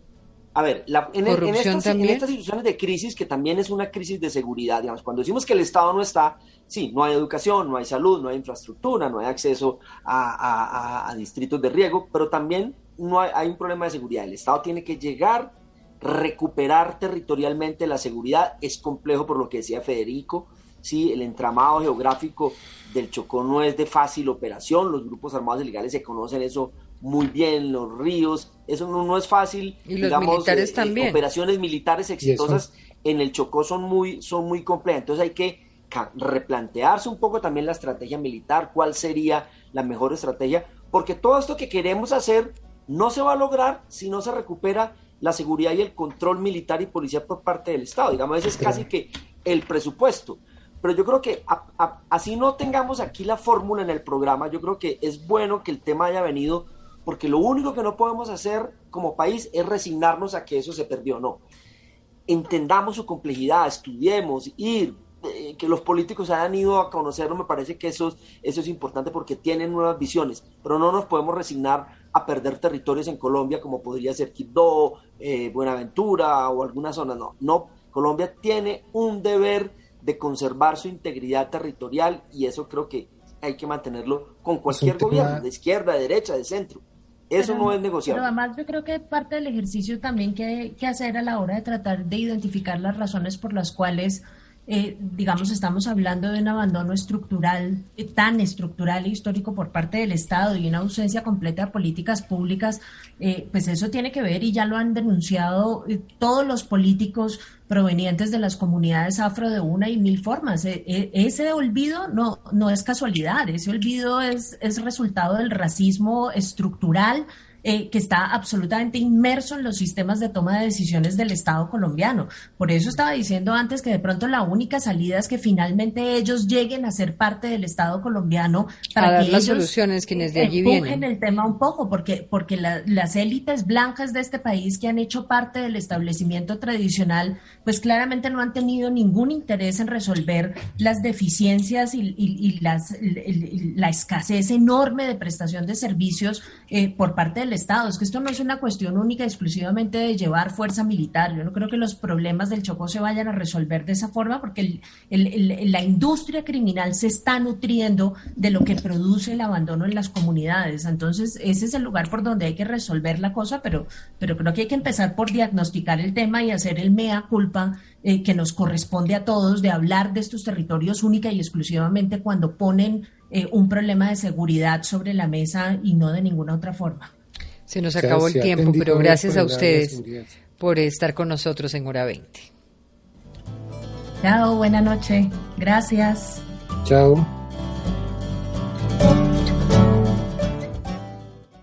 A ver, en, estas, situaciones de crisis, que también es una crisis de seguridad, digamos, cuando decimos que el Estado no está, sí, no hay educación, no hay salud, no hay infraestructura, no hay acceso a, distritos de riego, pero también no hay, hay un problema de seguridad. El Estado tiene que llegar, recuperar territorialmente la seguridad. Es complejo por lo que decía Federico, sí, el entramado geográfico del Chocó no es de fácil operación, los grupos armados ilegales se conocen eso muy bien, los ríos, eso no, es fácil. Y los militares eh, eh, también. operaciones militares exitosas en el Chocó son muy, son muy complejas, entonces hay que replantearse un poco también la estrategia militar, cuál sería la mejor estrategia, porque todo esto que queremos hacer no se va a lograr si no se recupera la seguridad y el control militar y policial por parte del Estado. Digamos, ese es casi que el presupuesto. Pero yo creo que así no tengamos aquí la fórmula en el programa, yo creo que es bueno que el tema haya venido, porque lo único que no podemos hacer como país es resignarnos a que eso se perdió, no. Entendamos su complejidad, estudiemos, ir, eh, que los políticos hayan ido a conocerlo, me parece que eso, eso es importante porque tienen nuevas visiones, pero no nos podemos resignar a perder territorios en Colombia como podría ser Quibdó, eh, Buenaventura o alguna zona, no, no Colombia tiene un deber de conservar su integridad territorial y eso creo que hay que mantenerlo con cualquier gobierno, de izquierda, de derecha, de centro. Eso no es negociable. Pero además yo creo que parte del ejercicio también que hay que hacer a la hora de tratar de identificar las razones por las cuales eh, digamos, estamos hablando de un abandono estructural, eh, tan estructural e histórico por parte del Estado y una ausencia completa de políticas públicas, eh, pues eso tiene que ver y ya lo han denunciado todos los políticos provenientes de las comunidades afro de una y mil formas. ese olvido no, no es casualidad, ese olvido es, es resultado del racismo estructural eh, que está absolutamente inmerso en los sistemas de toma de decisiones del Estado colombiano. Por eso estaba diciendo antes que de pronto la única salida es que finalmente ellos lleguen a ser parte del Estado colombiano para que las ellos soluciones quienes de allí vienen. el tema un poco, porque, porque las élites blancas de este país que han hecho parte del establecimiento tradicional, pues claramente no han tenido ningún interés en resolver las deficiencias y, las, la escasez enorme de prestación de servicios eh, por parte del Estado. Es que esto no es una cuestión única exclusivamente de llevar fuerza militar. Yo no creo que los problemas del Chocó se vayan a resolver de esa forma porque la industria criminal se está nutriendo de lo que produce el abandono en las comunidades. Entonces, ese es el lugar por donde hay que resolver la cosa, pero, pero creo que hay que empezar por diagnosticar el tema y hacer el mea culpa eh, que nos corresponde a todos de hablar de estos territorios única y exclusivamente cuando ponen eh, un problema de seguridad sobre la mesa y no de ninguna otra forma. Se nos acabó el tiempo, pero gracias a ustedes por estar con nosotros en Hora 20. Chao, buena noche. Gracias. Chao.